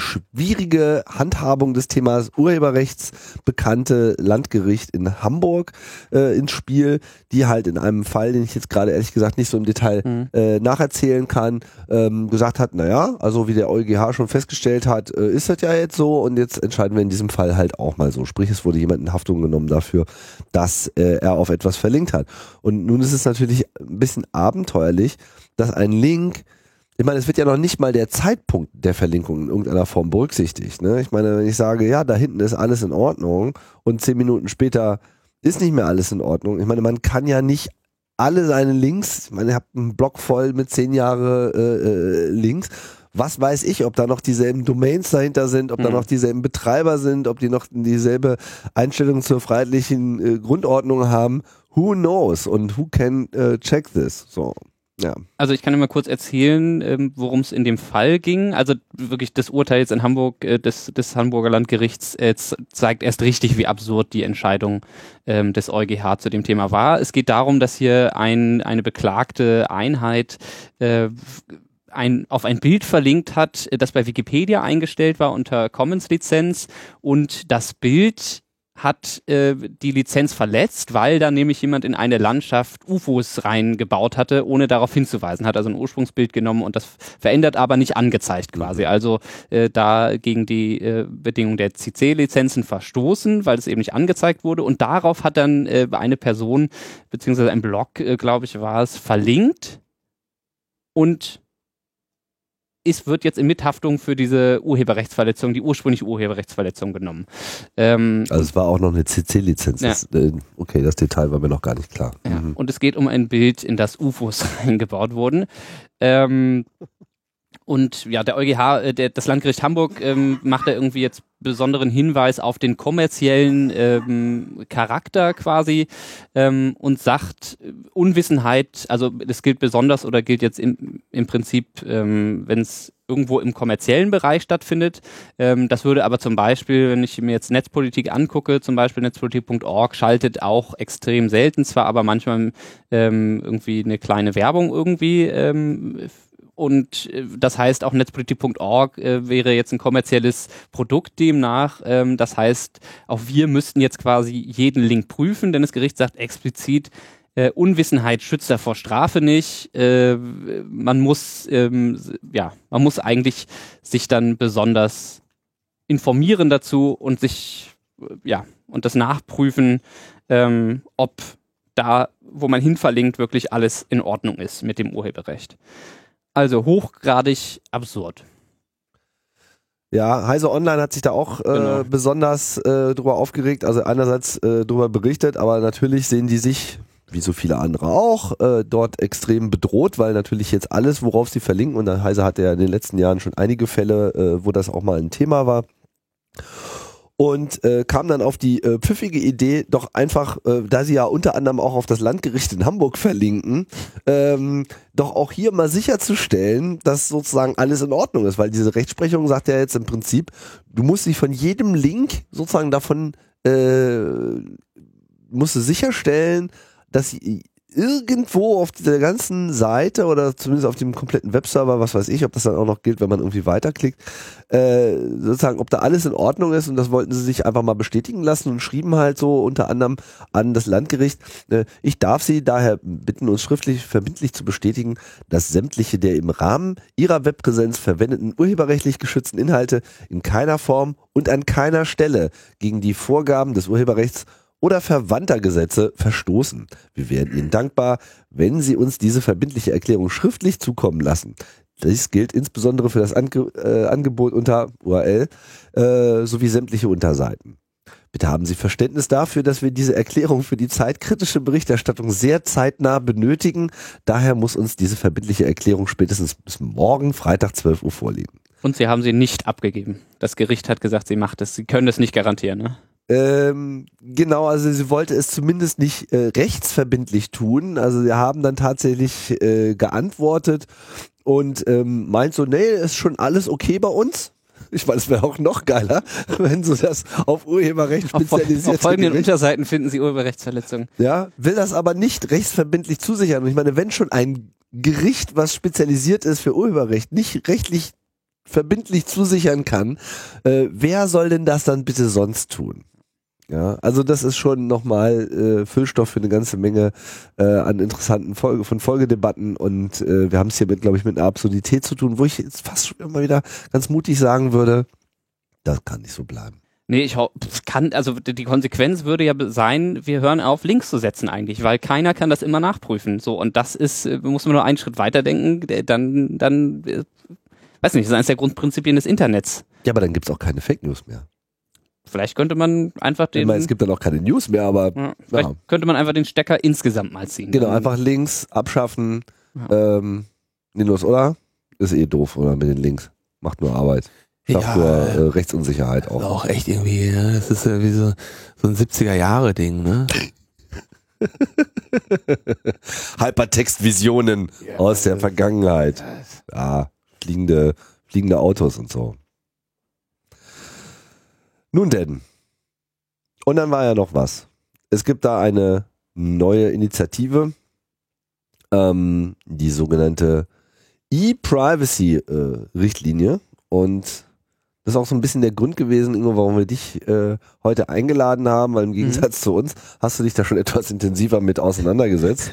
schwierige Handhabung des Themas Urheberrechts bekannte Landgericht in Hamburg äh, ins Spiel, die halt in einem Fall, den ich jetzt gerade ehrlich gesagt nicht so im Detail mhm. äh, nacherzählen kann, ähm, gesagt hat, naja, also wie der EuGH schon festgestellt hat, äh, ist das ja jetzt so und jetzt entscheiden wir in diesem Fall halt auch mal so. Sprich, es wurde jemand in Haftung genommen dafür, dass äh, er auf etwas verlinkt hat. Und nun ist es natürlich ein bisschen abenteuerlich, dass ein Link ich meine, es wird ja noch nicht mal der Zeitpunkt der Verlinkung in irgendeiner Form berücksichtigt. Ne? Ich meine, wenn ich sage, ja, da hinten ist alles in Ordnung und zehn Minuten später ist nicht mehr alles in Ordnung. Ich meine, man kann ja nicht alle seine Links, ich meine, ihr habt einen Block voll mit zehn Jahre äh, äh, Links. Was weiß ich, ob da noch dieselben Domains dahinter sind, ob mhm. da noch dieselben Betreiber sind, ob die noch dieselbe Einstellung zur freiheitlichen äh, Grundordnung haben. Who knows und who can uh, check this? So. Ja. Also ich kann immer kurz erzählen, ähm, worum es in dem Fall ging. Also wirklich das Urteil jetzt in Hamburg äh, des, des Hamburger Landgerichts äh, zeigt erst richtig, wie absurd die Entscheidung ähm, des EuGH zu dem Thema war. Es geht darum, dass hier ein, eine beklagte Einheit äh, ein, auf ein Bild verlinkt hat, das bei Wikipedia eingestellt war unter Commons-Lizenz und das Bild hat äh, die Lizenz verletzt, weil da nämlich jemand in eine Landschaft UFOs reingebaut hatte, ohne darauf hinzuweisen. Hat also ein Ursprungsbild genommen und das verändert, aber nicht angezeigt quasi. Also äh, da gegen die äh, Bedingung der CC-Lizenzen verstoßen, weil es eben nicht angezeigt wurde. Und darauf hat dann äh, eine Person, beziehungsweise ein Blog, äh, glaube ich, war es, verlinkt und ist, wird jetzt in Mithaftung für diese Urheberrechtsverletzung, die ursprüngliche Urheberrechtsverletzung genommen. Ähm, also es war auch noch eine CC-Lizenz. Ja. Äh, okay, das Detail war mir noch gar nicht klar. Ja. Mhm. Und es geht um ein Bild, in das UFOs [LAUGHS] eingebaut wurden. Ähm, und ja, der EuGH, äh, der, das Landgericht Hamburg ähm, macht da irgendwie jetzt besonderen Hinweis auf den kommerziellen ähm, Charakter quasi ähm, und sagt Unwissenheit, also das gilt besonders oder gilt jetzt im, im Prinzip, ähm, wenn es irgendwo im kommerziellen Bereich stattfindet. Ähm, das würde aber zum Beispiel, wenn ich mir jetzt Netzpolitik angucke, zum Beispiel netzpolitik.org schaltet auch extrem selten zwar, aber manchmal ähm, irgendwie eine kleine Werbung irgendwie ähm, und äh, das heißt, auch netzpolitik.org äh, wäre jetzt ein kommerzielles Produkt demnach. Ähm, das heißt, auch wir müssten jetzt quasi jeden Link prüfen, denn das Gericht sagt explizit, äh, Unwissenheit schützt vor Strafe nicht. Äh, man muss, ähm, ja, man muss eigentlich sich dann besonders informieren dazu und sich, äh, ja, und das nachprüfen, ähm, ob da, wo man hinverlinkt, wirklich alles in Ordnung ist mit dem Urheberrecht. Also hochgradig absurd. Ja, Heise Online hat sich da auch äh, Genau. besonders äh, drüber aufgeregt, also einerseits äh, drüber berichtet, aber natürlich sehen die sich, wie so viele andere auch, äh, dort extrem bedroht, weil natürlich jetzt alles, worauf sie verlinken, und Heise hatte ja in den letzten Jahren schon einige Fälle, äh, wo das auch mal ein Thema war, und äh, kam dann auf die äh, pfiffige Idee, doch einfach, äh, da sie ja unter anderem auch auf das Landgericht in Hamburg verlinken, ähm, doch auch hier mal sicherzustellen, dass sozusagen alles in Ordnung ist, weil diese Rechtsprechung sagt ja jetzt im Prinzip, du musst dich von jedem Link sozusagen davon äh, musst du sicherstellen, dass irgendwo auf dieser ganzen Seite oder zumindest auf dem kompletten Webserver, was weiß ich, ob das dann auch noch gilt, wenn man irgendwie weiterklickt, äh, sozusagen, ob da alles in Ordnung ist. Und das wollten sie sich einfach mal bestätigen lassen und schrieben halt so unter anderem an das Landgericht, äh, ich darf Sie daher bitten, uns schriftlich verbindlich zu bestätigen, dass sämtliche der im Rahmen Ihrer Webpräsenz verwendeten urheberrechtlich geschützten Inhalte in keiner Form und an keiner Stelle gegen die Vorgaben des Urheberrechts oder verwandter Gesetze verstoßen. Wir wären Ihnen dankbar, wenn Sie uns diese verbindliche Erklärung schriftlich zukommen lassen. Dies gilt insbesondere für das Ange äh, Angebot unter URL äh, sowie sämtliche Unterseiten. Bitte haben Sie Verständnis dafür, dass wir diese Erklärung für die zeitkritische Berichterstattung sehr zeitnah benötigen. Daher muss uns diese verbindliche Erklärung spätestens bis morgen, Freitag 12 Uhr vorliegen. Und sie haben sie nicht abgegeben. Das Gericht hat gesagt, sie macht es. Sie können es nicht garantieren. Ne? Ähm, genau, also sie wollte es zumindest nicht äh, rechtsverbindlich tun. Also sie haben dann tatsächlich äh, geantwortet und ähm, meint so, nee, ist schon alles okay bei uns. Ich meine, es wäre auch noch geiler, [LAUGHS] wenn so das auf Urheberrecht Auf, spezialisierte auf folgenden Gericht- Unterseiten finden Sie Urheberrechtsverletzungen. ja, will das aber nicht rechtsverbindlich zusichern. Und ich meine, wenn schon ein Gericht, was spezialisiert ist für Urheberrecht, nicht rechtlich verbindlich zusichern kann, äh, wer soll denn das dann bitte sonst tun? Ja, also das ist schon nochmal äh, Füllstoff für eine ganze Menge äh, an interessanten Folge, von Folgedebatten und äh, wir haben es hier mit, glaube ich, mit einer Absurdität zu tun, wo ich jetzt fast schon immer wieder ganz mutig sagen würde, das kann nicht so bleiben. Nee, ich kann, also die Konsequenz würde ja sein, wir hören auf, Links zu setzen eigentlich, weil keiner kann das immer nachprüfen. So, und das ist, äh, muss man nur einen Schritt weiter denken, dann, dann, äh, weiß nicht, das ist eines der Grundprinzipien des Internets. Ja, aber dann gibt's auch keine Fake News mehr. Vielleicht könnte man einfach Ich den, meine, es gibt dann auch keine News mehr, aber ja, vielleicht ja. könnte man einfach den Stecker insgesamt mal ziehen. Genau, einfach Links abschaffen. Ähm, nee, los, oder? Ist eh doof, oder mit den Links. Macht nur Arbeit. Schafft Ja, nur äh, Rechtsunsicherheit Ist auch. auch echt irgendwie, ne? das ist ja wie so, so ein 70er-Jahre-Ding, ne? [LAUGHS] Hypertextvisionen aus der Vergangenheit. Ja, fliegende, fliegende Autos und so. Nun denn. Und dann war ja noch was. Es gibt da eine neue Initiative, ähm, die sogenannte E-Privacy-Richtlinie. und das ist auch so ein bisschen der Grund gewesen, Ingo, warum wir dich äh, heute eingeladen haben, weil im Gegensatz zu uns hast du dich da schon [LAUGHS] etwas intensiver mit auseinandergesetzt.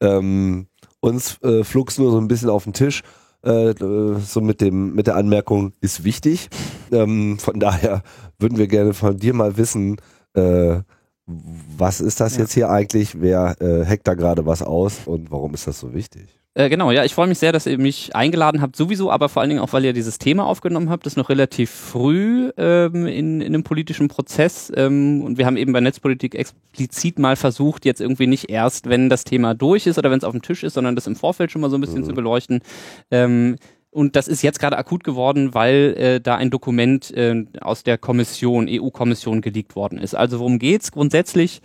Ähm, uns äh, flog's nur so ein bisschen auf den Tisch, äh, äh, so mit dem mit der Anmerkung ist wichtig. Ähm, von daher würden wir gerne von dir mal wissen, äh, was ist das Ja. jetzt hier eigentlich? Wer äh, hackt da gerade was aus und warum ist das so wichtig? Äh, genau, ja, ich freue mich sehr, dass ihr mich eingeladen habt, sowieso, aber vor allen Dingen auch, weil ihr dieses Thema aufgenommen habt, das ist noch relativ früh ähm, in, in einem politischen Prozess ähm, und wir haben eben bei Netzpolitik explizit mal versucht, jetzt irgendwie nicht erst, wenn das Thema durch ist oder wenn es auf dem Tisch ist, sondern das im Vorfeld schon mal so ein bisschen Mhm. zu beleuchten. Ähm, und das ist jetzt gerade akut geworden, weil äh, da ein Dokument äh, aus der Kommission, EU-Kommission geleakt worden ist. Also worum geht's? Grundsätzlich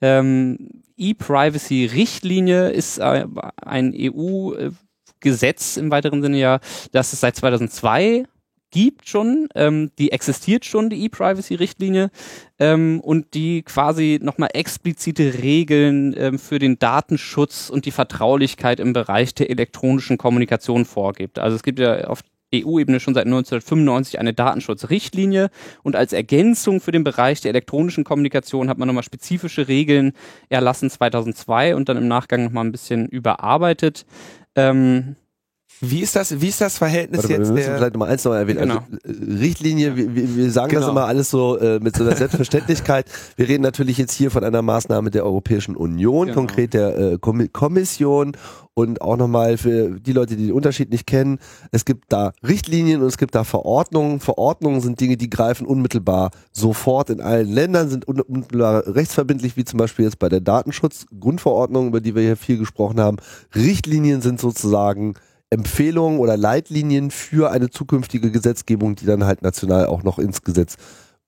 ähm, E-Privacy-Richtlinie ist äh, ein EU-Gesetz im weiteren Sinne ja, das es seit 2002 gibt schon, ähm, die existiert schon, die E-Privacy-Richtlinie, ähm, und die quasi nochmal explizite Regeln ähm, für den Datenschutz und die Vertraulichkeit im Bereich der elektronischen Kommunikation vorgibt. Also es gibt ja auf EU-Ebene schon seit 1995 eine Datenschutzrichtlinie und als Ergänzung für den Bereich der elektronischen Kommunikation hat man nochmal spezifische Regeln erlassen 2002 und dann im Nachgang nochmal ein bisschen überarbeitet. Ähm, Wie ist das, wie ist das Verhältnis Warte jetzt wir müssen der, vielleicht nochmal eins noch erwähnen. Genau. Also, äh, Richtlinie, wir, wir wir sagen das Genau. immer alles so äh, mit so einer Selbstverständlichkeit. Wir reden natürlich jetzt hier von einer Maßnahme der Europäischen Union, Genau. konkret der äh, Kommi- Kommission und auch nochmal für die Leute, die den Unterschied nicht kennen. Es gibt da Richtlinien und es gibt da Verordnungen. Verordnungen sind Dinge, die greifen unmittelbar sofort in allen Ländern, sind un- unmittelbar rechtsverbindlich, wie zum Beispiel jetzt bei der Datenschutzgrundverordnung, über die wir hier viel gesprochen haben. Richtlinien sind sozusagen Empfehlungen oder Leitlinien für eine zukünftige Gesetzgebung, die dann halt national auch noch ins Gesetz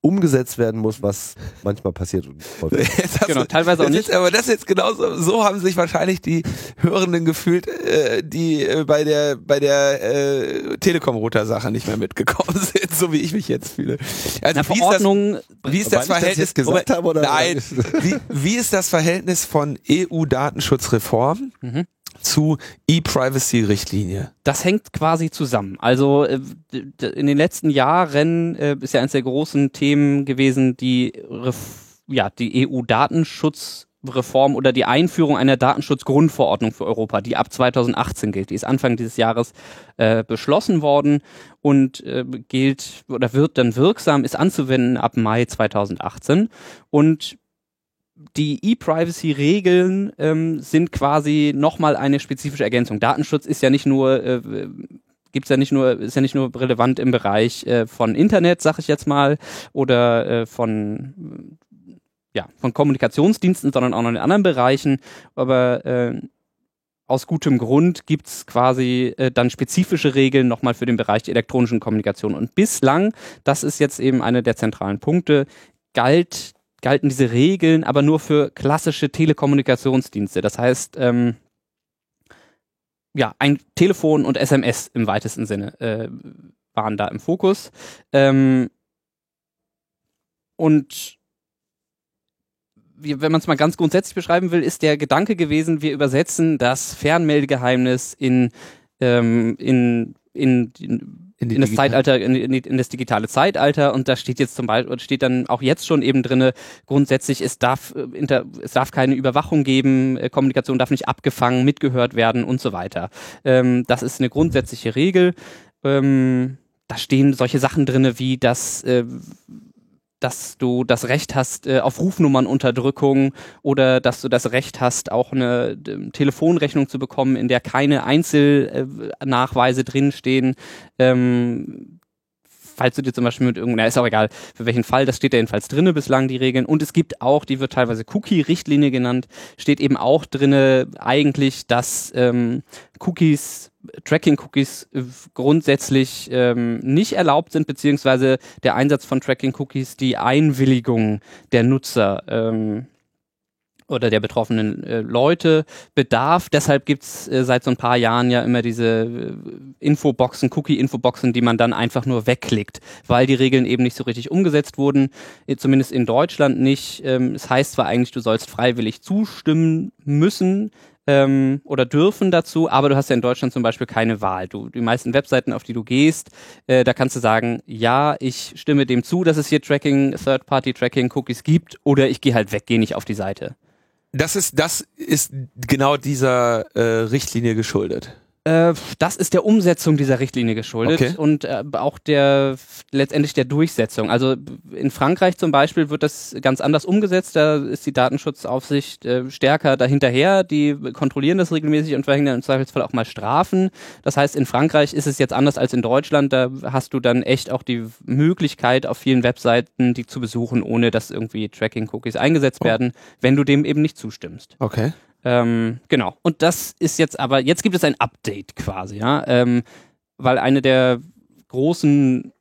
umgesetzt werden muss, was manchmal passiert. Jetzt hast [LAUGHS] Genau, teilweise auch das nicht. Ist, aber das jetzt genauso, so haben sich wahrscheinlich die Hörenden gefühlt, äh, die äh, bei der bei der äh, Telekom-Router-Sache nicht mehr mitgekommen [LAUGHS] sind, so wie ich mich jetzt fühle. Also Na, wie ist das, Verordnung, wie ist das das Verhältnis? jetzt gesagt habe, oder? Nein. [LAUGHS] Wie, wie ist das Verhältnis von EU-Datenschutzreform Mhm. Zu E-Privacy-Richtlinie? das hängt quasi zusammen. Also äh, in den letzten Jahren äh, ist ja eines der großen Themen gewesen, die, ja, die EU-Datenschutzreform oder die Einführung einer Datenschutzgrundverordnung für Europa, die ab 2018 gilt. Die ist Anfang dieses Jahres äh, beschlossen worden und gilt oder wird dann wirksam, ist anzuwenden ab Mai 2018. Und die E-Privacy-Regeln ähm, sind quasi nochmal eine spezifische Ergänzung. Datenschutz ist ja nicht nur, äh, gibt's ja nicht nur, ist ja nicht nur relevant im Bereich äh, von Internet, sag ich jetzt mal, oder äh, von ja, von Kommunikationsdiensten, sondern auch noch in anderen Bereichen. Aber äh, aus gutem Grund gibt's quasi äh, dann spezifische Regeln nochmal für den Bereich der elektronischen Kommunikation. Und bislang, das ist jetzt eben einer der zentralen Punkte, galt galten diese Regeln aber nur für klassische Telekommunikationsdienste. Das heißt, ähm, ja, ein Telefon und SMS im weitesten Sinne äh, waren da im Fokus. Ähm, und wenn man es mal ganz grundsätzlich beschreiben will, ist der Gedanke gewesen, wir übersetzen das Fernmeldegeheimnis in, ähm, in, in, in In in das digitale- Zeitalter, in, in, das digitale Zeitalter und da steht jetzt zum Beispiel, steht dann auch jetzt schon eben drinne, grundsätzlich, es darf, äh, inter, es darf keine Überwachung geben, äh, Kommunikation darf nicht abgefangen, mitgehört werden und so weiter. Ähm, das ist eine grundsätzliche Regel. Ähm, da stehen solche Sachen drinne wie, dass äh, dass du das Recht hast äh, auf Rufnummernunterdrückung oder dass du das Recht hast, auch eine ähm, Telefonrechnung zu bekommen, in der keine Einzelnachweise drinstehen. Ähm, falls du dir zum Beispiel mit irgendeiner, ist auch egal, für welchen Fall, das steht ja jedenfalls drinne bislang, die Regeln. Und es gibt auch, die wird teilweise Cookie-Richtlinie genannt, steht eben auch drinne eigentlich, dass ähm, Cookies, Tracking-Cookies äh, grundsätzlich ähm, nicht erlaubt sind, beziehungsweise der Einsatz von Tracking-Cookies die Einwilligung der Nutzer ähm, oder der betroffenen äh, Leute bedarf. Deshalb gibt's äh, seit so ein paar Jahren ja immer diese äh, Infoboxen, Cookie-Infoboxen, die man dann einfach nur wegklickt, weil die Regeln eben nicht so richtig umgesetzt wurden, äh, zumindest in Deutschland nicht. Ähm, es heißt zwar eigentlich, du sollst freiwillig zustimmen müssen, ähm, oder dürfen dazu, aber du hast ja in Deutschland zum Beispiel keine Wahl. Du, die meisten Webseiten, auf die du gehst, äh, da kannst du sagen, ja, ich stimme dem zu, dass es hier Tracking, Third-Party-Tracking-Cookies gibt, oder ich gehe halt weg, gehe nicht auf die Seite. Das ist, das ist genau dieser äh, Richtlinie geschuldet. Äh, das ist der Umsetzung dieser Richtlinie geschuldet Okay. und äh, auch der letztendlich der Durchsetzung. Also in Frankreich zum Beispiel wird das ganz anders umgesetzt. Da ist die Datenschutzaufsicht äh, stärker dahinterher. Die kontrollieren das regelmäßig und verhängen dann im Zweifelsfall auch mal Strafen. Das heißt, in Frankreich ist es jetzt anders als in Deutschland. Da hast du dann echt auch die Möglichkeit, auf vielen Webseiten die zu besuchen, ohne dass irgendwie Tracking-Cookies eingesetzt Oh. werden, wenn du dem eben nicht zustimmst. Okay. Ähm, genau. Und das ist jetzt aber, jetzt gibt es ein Update quasi, ja, ähm, weil eine der großen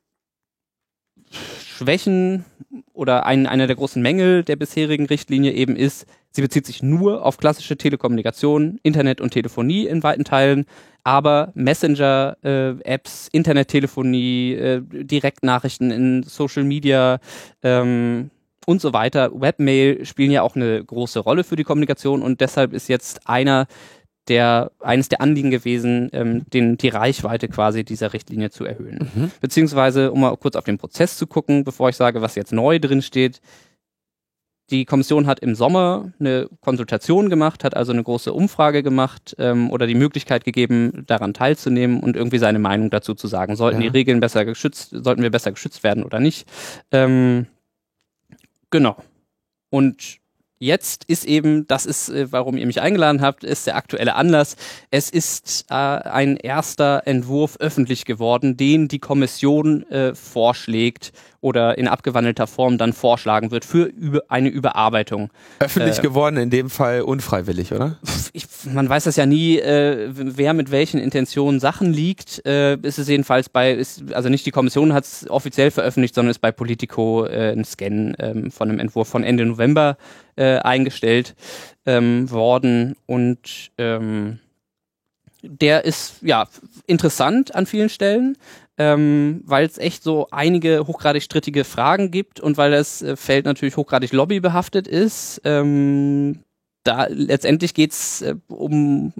Schwächen oder ein, einer der großen Mängel der bisherigen Richtlinie eben ist, sie bezieht sich nur auf klassische Telekommunikation, Internet und Telefonie in weiten Teilen, aber Messenger-Apps, Internettelefonie, äh, Direktnachrichten in Social Media, ähm, und so weiter. Webmail spielen ja auch eine große Rolle für die Kommunikation und deshalb ist jetzt einer der eines der Anliegen gewesen, ähm, den, die Reichweite quasi dieser Richtlinie zu erhöhen. Mhm. Beziehungsweise, um mal kurz auf den Prozess zu gucken, bevor ich sage, was jetzt neu drin steht, die Kommission hat im Sommer eine Konsultation gemacht, hat also eine große Umfrage gemacht ähm, oder die Möglichkeit gegeben, daran teilzunehmen und irgendwie seine Meinung dazu zu sagen. Sollten ja. die Regeln besser geschützt, sollten wir besser geschützt werden oder nicht? Ähm, genau. Und jetzt ist eben, das ist, äh, warum ihr mich eingeladen habt, ist der aktuelle Anlass. Es ist äh, ein erster Entwurf öffentlich geworden, den die Kommission äh, vorschlägt oder in abgewandelter Form dann vorschlagen wird für eine Überarbeitung. Öffentlich äh, geworden, in dem Fall unfreiwillig, oder? Ich, man weiß das ja nie, äh, wer mit welchen Intentionen Sachen liegt. Äh, ist es jedenfalls bei, ist, also nicht die Kommission hat es offiziell veröffentlicht, sondern ist bei Politico äh, ein Scan ähm, von einem Entwurf von Ende November äh, eingestellt ähm, worden und ähm, der ist ja interessant an vielen Stellen ähm, weil es echt so einige hochgradig strittige Fragen gibt und weil das äh, Feld natürlich hochgradig lobbybehaftet ist. Ähm, da letztendlich geht's äh, um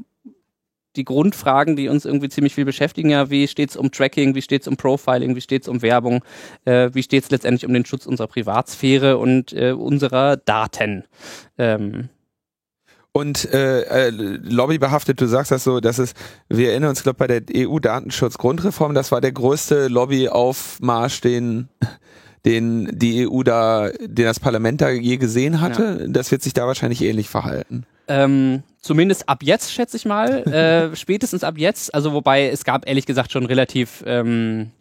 die Grundfragen, die uns irgendwie ziemlich viel beschäftigen. Ja, wie steht's um Tracking, wie steht's um Profiling, wie steht's um Werbung, äh, wie steht's letztendlich um den Schutz unserer Privatsphäre und äh, unserer Daten. Ähm, und äh, äh, lobbybehaftet, du sagst das so, dass es, wir erinnern uns, glaube bei der EU-Datenschutzgrundreform, das war der größte Lobbyaufmarsch, den den die EU da, den das Parlament da je gesehen hatte. Ja. Das wird sich da wahrscheinlich ähnlich verhalten. Ähm, zumindest ab jetzt, schätze ich mal. [LAUGHS] äh, spätestens ab jetzt. Also wobei es gab ehrlich gesagt schon relativ ähm,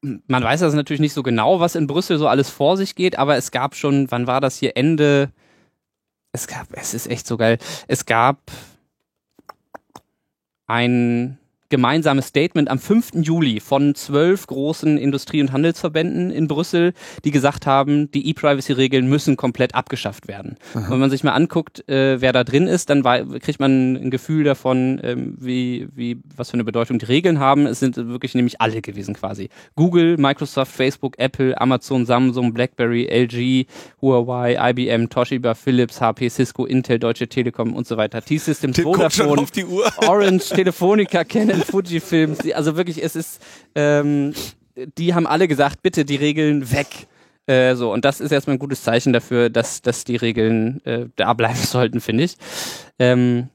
man weiß das natürlich nicht so genau, was in Brüssel so alles vor sich geht, aber es gab schon, wann war das hier, Ende es gab, es ist echt so geil. Es gab ein gemeinsames Statement am 5. Juli von zwölf großen Industrie- und Handelsverbänden in Brüssel, die gesagt haben, die E-Privacy-Regeln müssen komplett abgeschafft werden. Aha. Wenn man sich mal anguckt, äh, wer da drin ist, dann kriegt man ein Gefühl davon, ähm, wie, wie, was für eine Bedeutung die Regeln haben. Es sind wirklich nämlich alle gewesen quasi. Google, Microsoft, Facebook, Apple, Amazon, Samsung, BlackBerry, LG, Huawei, IBM, Toshiba, Philips, HP, Cisco, Intel, Deutsche Telekom und so weiter. T-Systems, Vodafone, Orange, Telefonica, Canon, in Fujifilm, also wirklich, es ist, ähm, die haben alle gesagt, bitte die Regeln weg. Äh, so, und das ist erstmal ein gutes Zeichen dafür, dass, dass die Regeln äh, da bleiben [LAUGHS] sollten, finde ich. Ähm,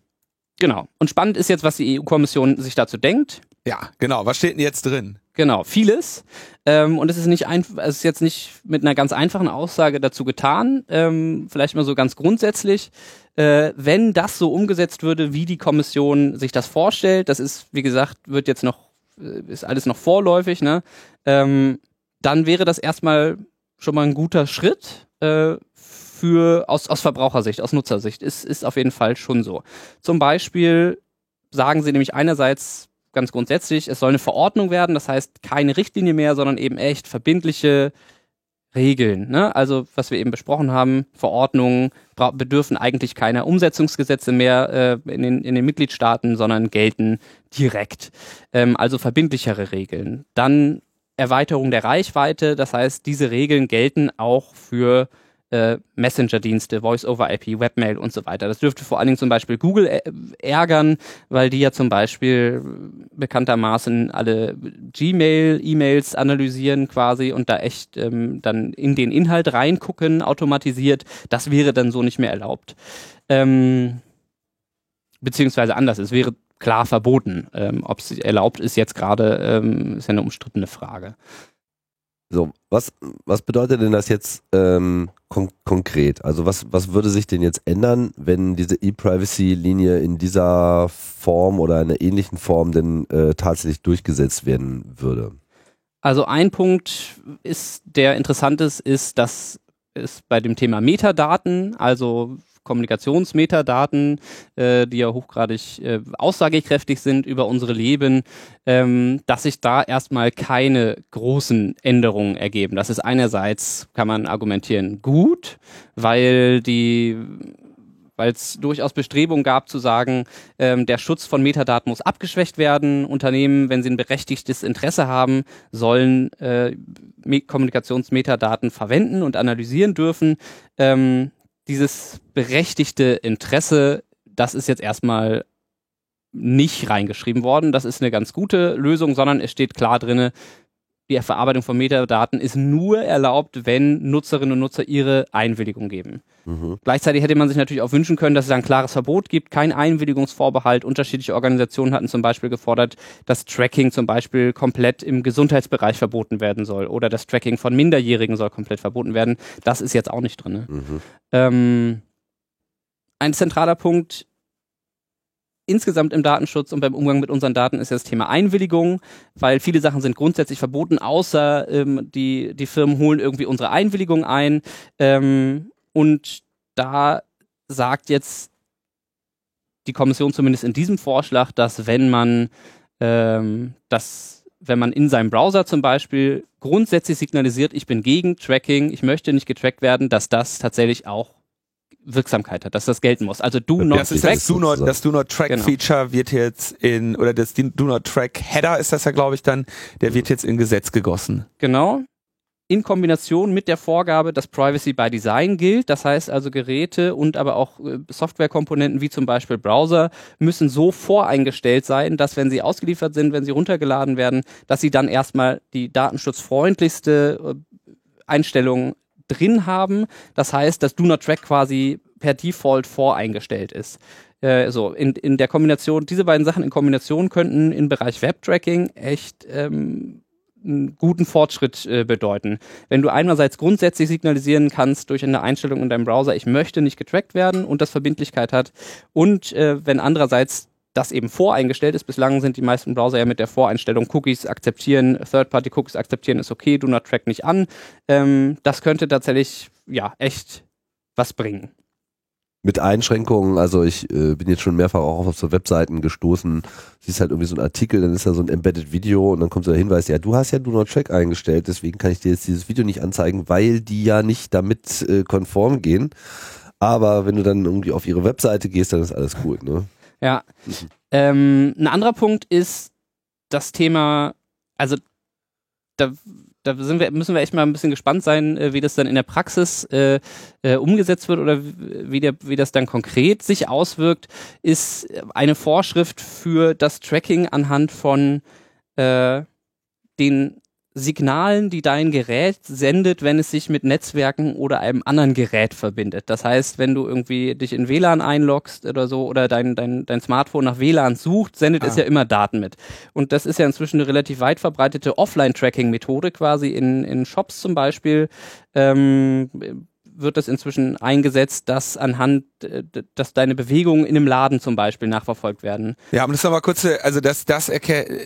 genau. Und spannend ist jetzt, was die EU-Kommission sich dazu denkt. Ja, genau. Was steht denn jetzt drin? Genau, vieles. Ähm, und es ist nicht einfach, es ist jetzt nicht mit einer ganz einfachen Aussage dazu getan. Ähm, vielleicht mal so ganz grundsätzlich. Äh, wenn das so umgesetzt würde, wie die Kommission sich das vorstellt, das ist, wie gesagt, wird jetzt noch, äh, ist alles noch vorläufig, ne? Ähm, dann wäre das erstmal schon mal ein guter Schritt äh, für aus, aus Verbrauchersicht, aus Nutzersicht. Ist, ist auf jeden Fall schon so. Zum Beispiel sagen sie nämlich einerseits ganz grundsätzlich, es soll eine Verordnung werden, das heißt keine Richtlinie mehr, sondern eben echt verbindliche Regeln. Ne? Also was wir eben besprochen haben, Verordnungen bedürfen eigentlich keiner Umsetzungsgesetze mehr äh, in, den, in den Mitgliedstaaten, sondern gelten direkt. Ähm, also verbindlichere Regeln. Dann Erweiterung der Reichweite, das heißt, diese Regeln gelten auch für äh, Messenger-Dienste, Voice-over-IP, Webmail und so weiter. Das dürfte vor allen Dingen zum Beispiel Google äh, ärgern, weil die ja zum Beispiel bekanntermaßen alle Gmail-E-Mails analysieren quasi und da echt ähm, dann in den Inhalt reingucken, automatisiert. Das wäre dann so nicht mehr erlaubt. Ähm, beziehungsweise anders, es wäre klar verboten. Ähm, Ob es erlaubt ist jetzt gerade, ähm, ist ja eine umstrittene Frage. So, was, was bedeutet denn das jetzt ähm, kon konkret? Also was, was würde sich denn jetzt ändern, wenn diese E-Privacy-Linie in dieser Form oder einer ähnlichen Form denn äh, tatsächlich durchgesetzt werden würde? Also ein Punkt ist, der interessant ist, ist, dass es bei dem Thema Metadaten, also Kommunikationsmetadaten, äh, die ja hochgradig äh, aussagekräftig sind über unsere Leben, ähm, dass sich da erstmal keine großen Änderungen ergeben. Das ist einerseits, kann man argumentieren, gut, weil die weil es durchaus Bestrebungen gab zu sagen, ähm, der Schutz von Metadaten muss abgeschwächt werden. Unternehmen, wenn sie ein berechtigtes Interesse haben, sollen äh, Kommunikationsmetadaten verwenden und analysieren dürfen. Ähm, dieses berechtigte Interesse, das ist jetzt erstmal nicht reingeschrieben worden. Das ist eine ganz gute Lösung, sondern es steht klar drinne, die Verarbeitung von Metadaten ist nur erlaubt, wenn Nutzerinnen und Nutzer ihre Einwilligung geben. Mhm. Gleichzeitig hätte man sich natürlich auch wünschen können, dass es ein klares Verbot gibt, kein Einwilligungsvorbehalt. Unterschiedliche Organisationen hatten zum Beispiel gefordert, dass Tracking zum Beispiel komplett im Gesundheitsbereich verboten werden soll oder das Tracking von Minderjährigen soll komplett verboten werden. Das ist jetzt auch nicht drin. Mhm. Ähm, ein zentraler Punkt insgesamt im Datenschutz und beim Umgang mit unseren Daten ist ja das Thema Einwilligung, weil viele Sachen sind grundsätzlich verboten, außer ähm, die, die Firmen holen irgendwie unsere Einwilligung ein. Ähm, und da sagt jetzt die Kommission zumindest in diesem Vorschlag, dass wenn man ähm, das, wenn man in seinem Browser zum Beispiel grundsätzlich signalisiert, ich bin gegen Tracking, ich möchte nicht getrackt werden, dass das tatsächlich auch Wirksamkeit hat, dass das gelten muss. Also do not das ist track. Das do not, das do not track genau. Feature wird jetzt in, oder das do not track Header ist das ja, glaube ich, dann, der wird jetzt in Gesetz gegossen. Genau. In Kombination mit der Vorgabe, dass Privacy by Design gilt. Das heißt also Geräte und aber auch äh, Softwarekomponenten wie zum Beispiel Browser müssen so voreingestellt sein, dass wenn sie ausgeliefert sind, wenn sie runtergeladen werden, dass sie dann erstmal die datenschutzfreundlichste äh, Einstellung drin haben. Das heißt, dass Do Not Track quasi per Default voreingestellt ist. Äh, so, in, in der Kombination, diese beiden Sachen in Kombination könnten im Bereich Web-Tracking echt ähm, einen guten Fortschritt äh, bedeuten. Wenn du einerseits grundsätzlich signalisieren kannst durch eine Einstellung in deinem Browser, ich möchte nicht getrackt werden und das Verbindlichkeit hat und äh, wenn andererseits das eben voreingestellt ist. Bislang sind die meisten Browser ja mit der Voreinstellung Cookies akzeptieren, Third-Party-Cookies akzeptieren ist okay, do not track nicht an. Ähm, das könnte tatsächlich, ja, echt was bringen. Mit Einschränkungen, also ich äh, bin jetzt schon mehrfach auch auf so Webseiten gestoßen, siehst halt irgendwie so ein Artikel, dann ist da so ein Embedded Video und dann kommt so der Hinweis, ja, du hast ja Do Not Track eingestellt, deswegen kann ich dir jetzt dieses Video nicht anzeigen, weil die ja nicht damit äh, konform gehen. Aber wenn du dann irgendwie auf ihre Webseite gehst, dann ist alles cool, ne? Ja. Mhm. Ähm, ein anderer Punkt ist das Thema, also da, da sind wir, müssen wir echt mal ein bisschen gespannt sein, äh, wie das dann in der Praxis äh, äh, umgesetzt wird oder wie, der, wie das dann konkret sich auswirkt, ist eine Vorschrift für das Tracking anhand von äh, den Signalen, die dein Gerät sendet, wenn es sich mit Netzwerken oder einem anderen Gerät verbindet. Das heißt, wenn du irgendwie dich in WLAN einloggst oder so oder dein, dein, dein Smartphone nach WLAN sucht, sendet ah. es ja immer Daten mit. Und das ist ja inzwischen eine relativ weit verbreitete Offline-Tracking-Methode quasi in, in Shops zum Beispiel. Ähm, wird das inzwischen eingesetzt, dass anhand, äh, dass deine Bewegungen in einem Laden zum Beispiel nachverfolgt werden. Ja, aber das aber kurz, also das, das,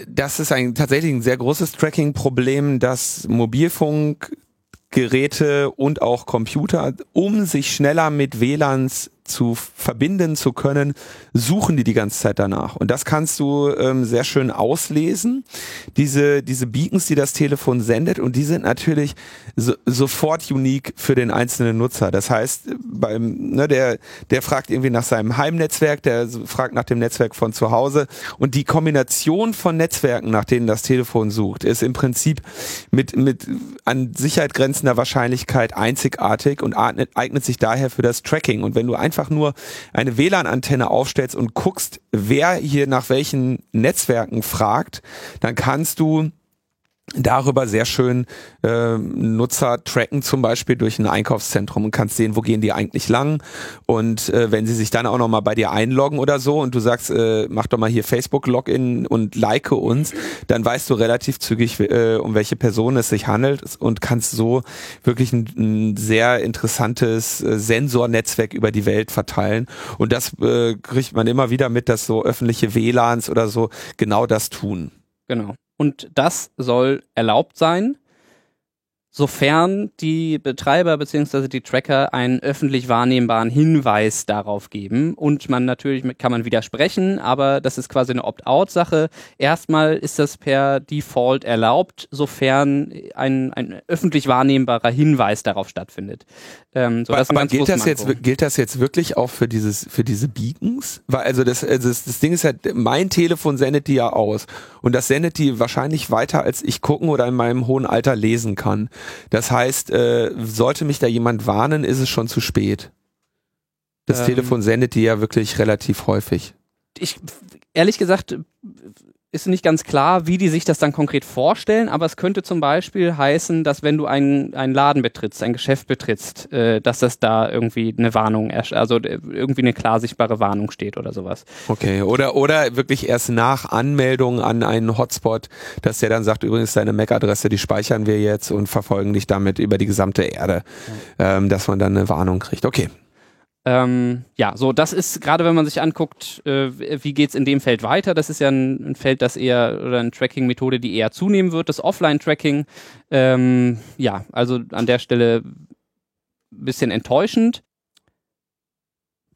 das ist ein tatsächlich ein sehr großes Tracking-Problem, dass Mobilfunkgeräte und auch Computer, um sich schneller mit WLANs zu verbinden zu können, suchen die die ganze Zeit danach. Und das kannst du ähm, sehr schön auslesen. Diese, diese Beacons, die das Telefon sendet, und die sind natürlich so, sofort unique für den einzelnen Nutzer. Das heißt, beim, ne, der, der fragt irgendwie nach seinem Heimnetzwerk, der fragt nach dem Netzwerk von zu Hause. Und die Kombination von Netzwerken, nach denen das Telefon sucht, ist im Prinzip mit, mit an Sicherheit grenzender Wahrscheinlichkeit einzigartig und eignet, sich daher für das Tracking. Und wenn du einfach einfach nur eine WLAN-Antenne aufstellst und guckst, wer hier nach welchen Netzwerken fragt, dann kannst du darüber sehr schön äh, Nutzer tracken, zum Beispiel durch ein Einkaufszentrum und kannst sehen, wo gehen die eigentlich lang. Und äh, wenn sie sich dann auch nochmal bei dir einloggen oder so und du sagst, äh, mach doch mal hier Facebook-Login und like uns, dann weißt du relativ zügig, äh, um welche Person es sich handelt und kannst so wirklich ein, ein sehr interessantes äh, Sensornetzwerk über die Welt verteilen. Und das äh, kriegt man immer wieder mit, dass so öffentliche WLANs oder so genau das tun. Genau. Und das soll erlaubt sein sofern die Betreiber bzw. die Tracker einen öffentlich wahrnehmbaren Hinweis darauf geben. Und man natürlich kann man widersprechen, aber das ist quasi eine Opt-out-Sache. Erstmal ist das per Default erlaubt, sofern ein, ein öffentlich wahrnehmbarer Hinweis darauf stattfindet. Ähm, so, aber, aber gilt, das jetzt, gilt das jetzt wirklich auch für dieses für diese Beacons? Weil also das, also das, das Ding ist halt, mein Telefon sendet die ja aus und das sendet die wahrscheinlich weiter, als ich gucken oder in meinem hohen Alter lesen kann. Das heißt, äh, sollte mich da jemand warnen, ist es schon zu spät. Das ähm, Telefon sendet die ja wirklich relativ häufig. Ich, ehrlich gesagt, ist nicht ganz klar, wie die sich das dann konkret vorstellen, aber es könnte zum Beispiel heißen, dass wenn du einen, einen Laden betrittst, ein Geschäft betrittst, äh, dass das da irgendwie eine Warnung, also irgendwie eine klar sichtbare Warnung steht oder sowas. Okay, oder, oder wirklich erst nach Anmeldung an einen Hotspot, dass der dann sagt, übrigens deine MAC-Adresse, die speichern wir jetzt und verfolgen dich damit über die gesamte Erde, ja. ähm, dass man dann eine Warnung kriegt. Okay. Ähm, ja, so das ist gerade, wenn man sich anguckt, äh, wie geht's in dem Feld weiter. Das ist ja ein, ein Feld, das eher oder eine Tracking-Methode, die eher zunehmen wird, das Offline-Tracking. Ähm, ja, also an der Stelle bisschen enttäuschend.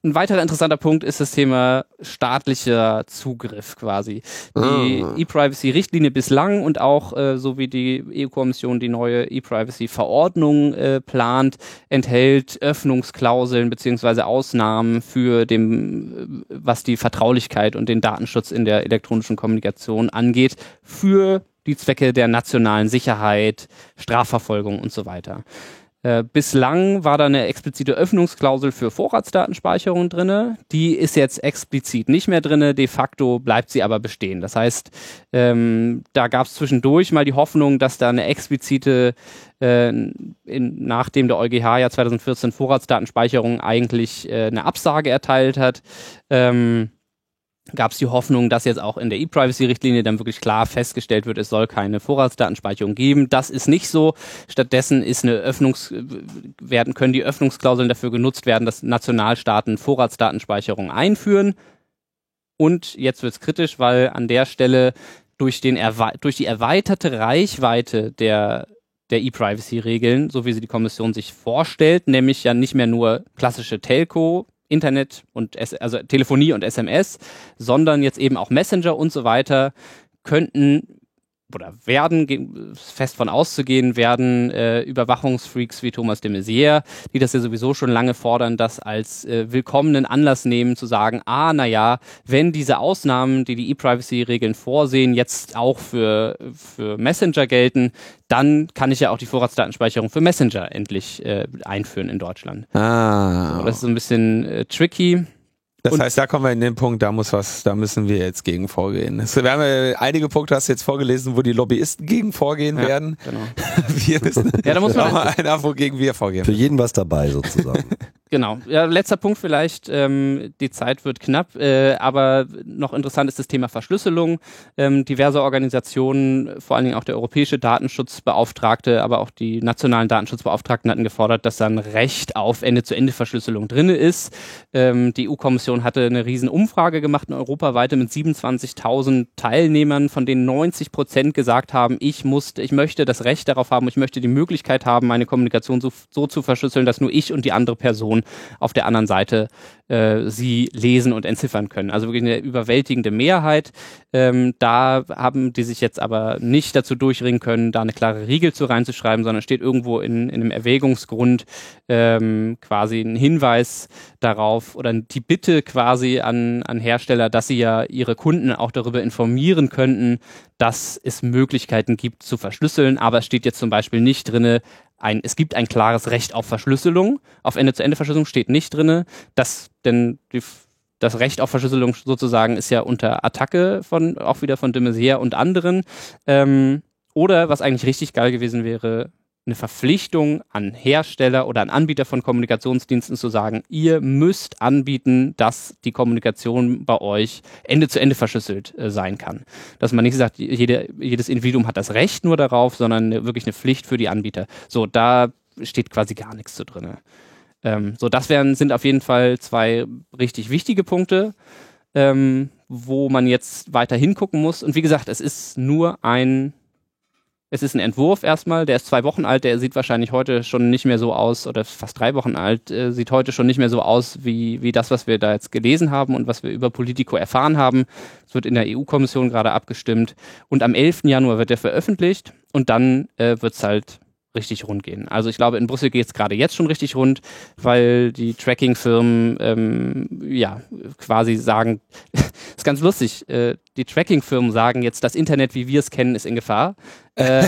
Ein weiterer interessanter Punkt ist das Thema staatlicher Zugriff quasi. Die ah. E-Privacy-Richtlinie bislang und auch äh, so wie die EU-Kommission die neue E-Privacy-Verordnung äh, plant, enthält Öffnungsklauseln beziehungsweise Ausnahmen für dem, äh, was die Vertraulichkeit und den Datenschutz in der elektronischen Kommunikation angeht, für die Zwecke der nationalen Sicherheit, Strafverfolgung und so weiter. Äh, bislang war da eine explizite Öffnungsklausel für Vorratsdatenspeicherung drinne. Die ist jetzt explizit nicht mehr drinne. De facto bleibt sie aber bestehen. Das heißt, ähm, da gab es zwischendurch mal die Hoffnung, dass da eine explizite, äh, in, nachdem der EuGH ja 2014 Vorratsdatenspeicherung eigentlich äh, eine Absage erteilt hat, ähm, gab es die Hoffnung, dass jetzt auch in der E-Privacy-Richtlinie dann wirklich klar festgestellt wird, es soll keine Vorratsdatenspeicherung geben. Das ist nicht so. Stattdessen ist eine Öffnungs werden können die Öffnungsklauseln dafür genutzt werden, dass Nationalstaaten Vorratsdatenspeicherung einführen. Und jetzt wird es kritisch, weil an der Stelle durch, den durch die erweiterte Reichweite der der E-Privacy-Regeln, so wie sie die Kommission sich vorstellt, nämlich ja nicht mehr nur klassische Telco, Internet und S also Telefonie und SMS, sondern jetzt eben auch Messenger und so weiter könnten oder werden, fest von auszugehen, werden äh, Überwachungsfreaks wie Thomas de Maizière, die das ja sowieso schon lange fordern, das als äh, willkommenen Anlass nehmen, zu sagen, ah, na ja, wenn diese Ausnahmen, die die E-Privacy-Regeln vorsehen, jetzt auch für, für Messenger gelten, dann kann ich ja auch die Vorratsdatenspeicherung für Messenger endlich äh, einführen in Deutschland. Ah. So, das ist so ein bisschen äh, tricky. Das und heißt, da kommen wir in den Punkt, da muss was, da müssen wir jetzt gegen vorgehen. Wir haben ja einige Punkte, hast du jetzt vorgelesen, wo die Lobbyisten gegen vorgehen ja, werden. Genau. [LAUGHS] wir müssen ja, da muss man auch einer, wogegen wir vorgehen. Für jeden was dabei sozusagen. [LAUGHS] Genau. Ja, letzter Punkt vielleicht. Ähm, die Zeit wird knapp, äh, aber noch interessant ist das Thema Verschlüsselung. Ähm, diverse Organisationen, vor allen Dingen auch der europäische Datenschutzbeauftragte, aber auch die nationalen Datenschutzbeauftragten hatten gefordert, dass da ein Recht auf Ende-zu-Ende-Verschlüsselung drinne ist. Ähm, die EU-Kommission hatte eine riesen Umfrage gemacht, eine europaweite mit 27.000 Teilnehmern, von denen 90 Prozent gesagt haben, ich muss, ich möchte das Recht darauf haben, ich möchte die Möglichkeit haben, meine Kommunikation so, so zu verschlüsseln, dass nur ich und die andere Person auf der anderen Seite äh, sie lesen und entziffern können. Also wirklich eine überwältigende Mehrheit. Ähm, da haben die sich jetzt aber nicht dazu durchringen können, da eine klare Riegel zu reinzuschreiben, sondern steht irgendwo in, in einem Erwägungsgrund ähm, quasi ein Hinweis darauf oder die Bitte quasi an, an Hersteller, dass sie ja ihre Kunden auch darüber informieren könnten, dass es Möglichkeiten gibt zu verschlüsseln, aber es steht jetzt zum Beispiel nicht drinne, ein, es gibt ein klares Recht auf Verschlüsselung. Auf Ende-zu-Ende-Verschlüsselung steht nicht drinne, dass denn die, das Recht auf Verschlüsselung sozusagen ist ja unter Attacke von auch wieder von de Maizière und anderen. Ähm, oder was eigentlich richtig geil gewesen wäre, eine Verpflichtung an Hersteller oder an Anbieter von Kommunikationsdiensten zu sagen, ihr müsst anbieten, dass die Kommunikation bei euch Ende zu Ende verschlüsselt äh, sein kann. Dass man nicht sagt, jede, jedes Individuum hat das Recht nur darauf, sondern wirklich eine Pflicht für die Anbieter. So, da steht quasi gar nichts zu drin. Ähm, so, das wären, sind auf jeden Fall zwei richtig wichtige Punkte. Ähm, wo man jetzt weiter hingucken muss. Und wie gesagt, es ist nur ein es ist ein Entwurf erstmal, der ist zwei Wochen alt, der sieht wahrscheinlich heute schon nicht mehr so aus, oder fast drei Wochen alt, äh, sieht heute schon nicht mehr so aus wie, wie das, was wir da jetzt gelesen haben und was wir über Politico erfahren haben. Es wird in der EU-Kommission gerade abgestimmt und am 11. Januar wird er veröffentlicht und dann äh, wird es halt richtig rund gehen. Also ich glaube, in Brüssel geht es gerade jetzt schon richtig rund, weil die Tracking-Firmen ähm, ja quasi sagen, [LAUGHS] ist ganz lustig, äh, die Tracking-Firmen sagen jetzt, das Internet, wie wir es kennen, ist in Gefahr. Äh, [LAUGHS]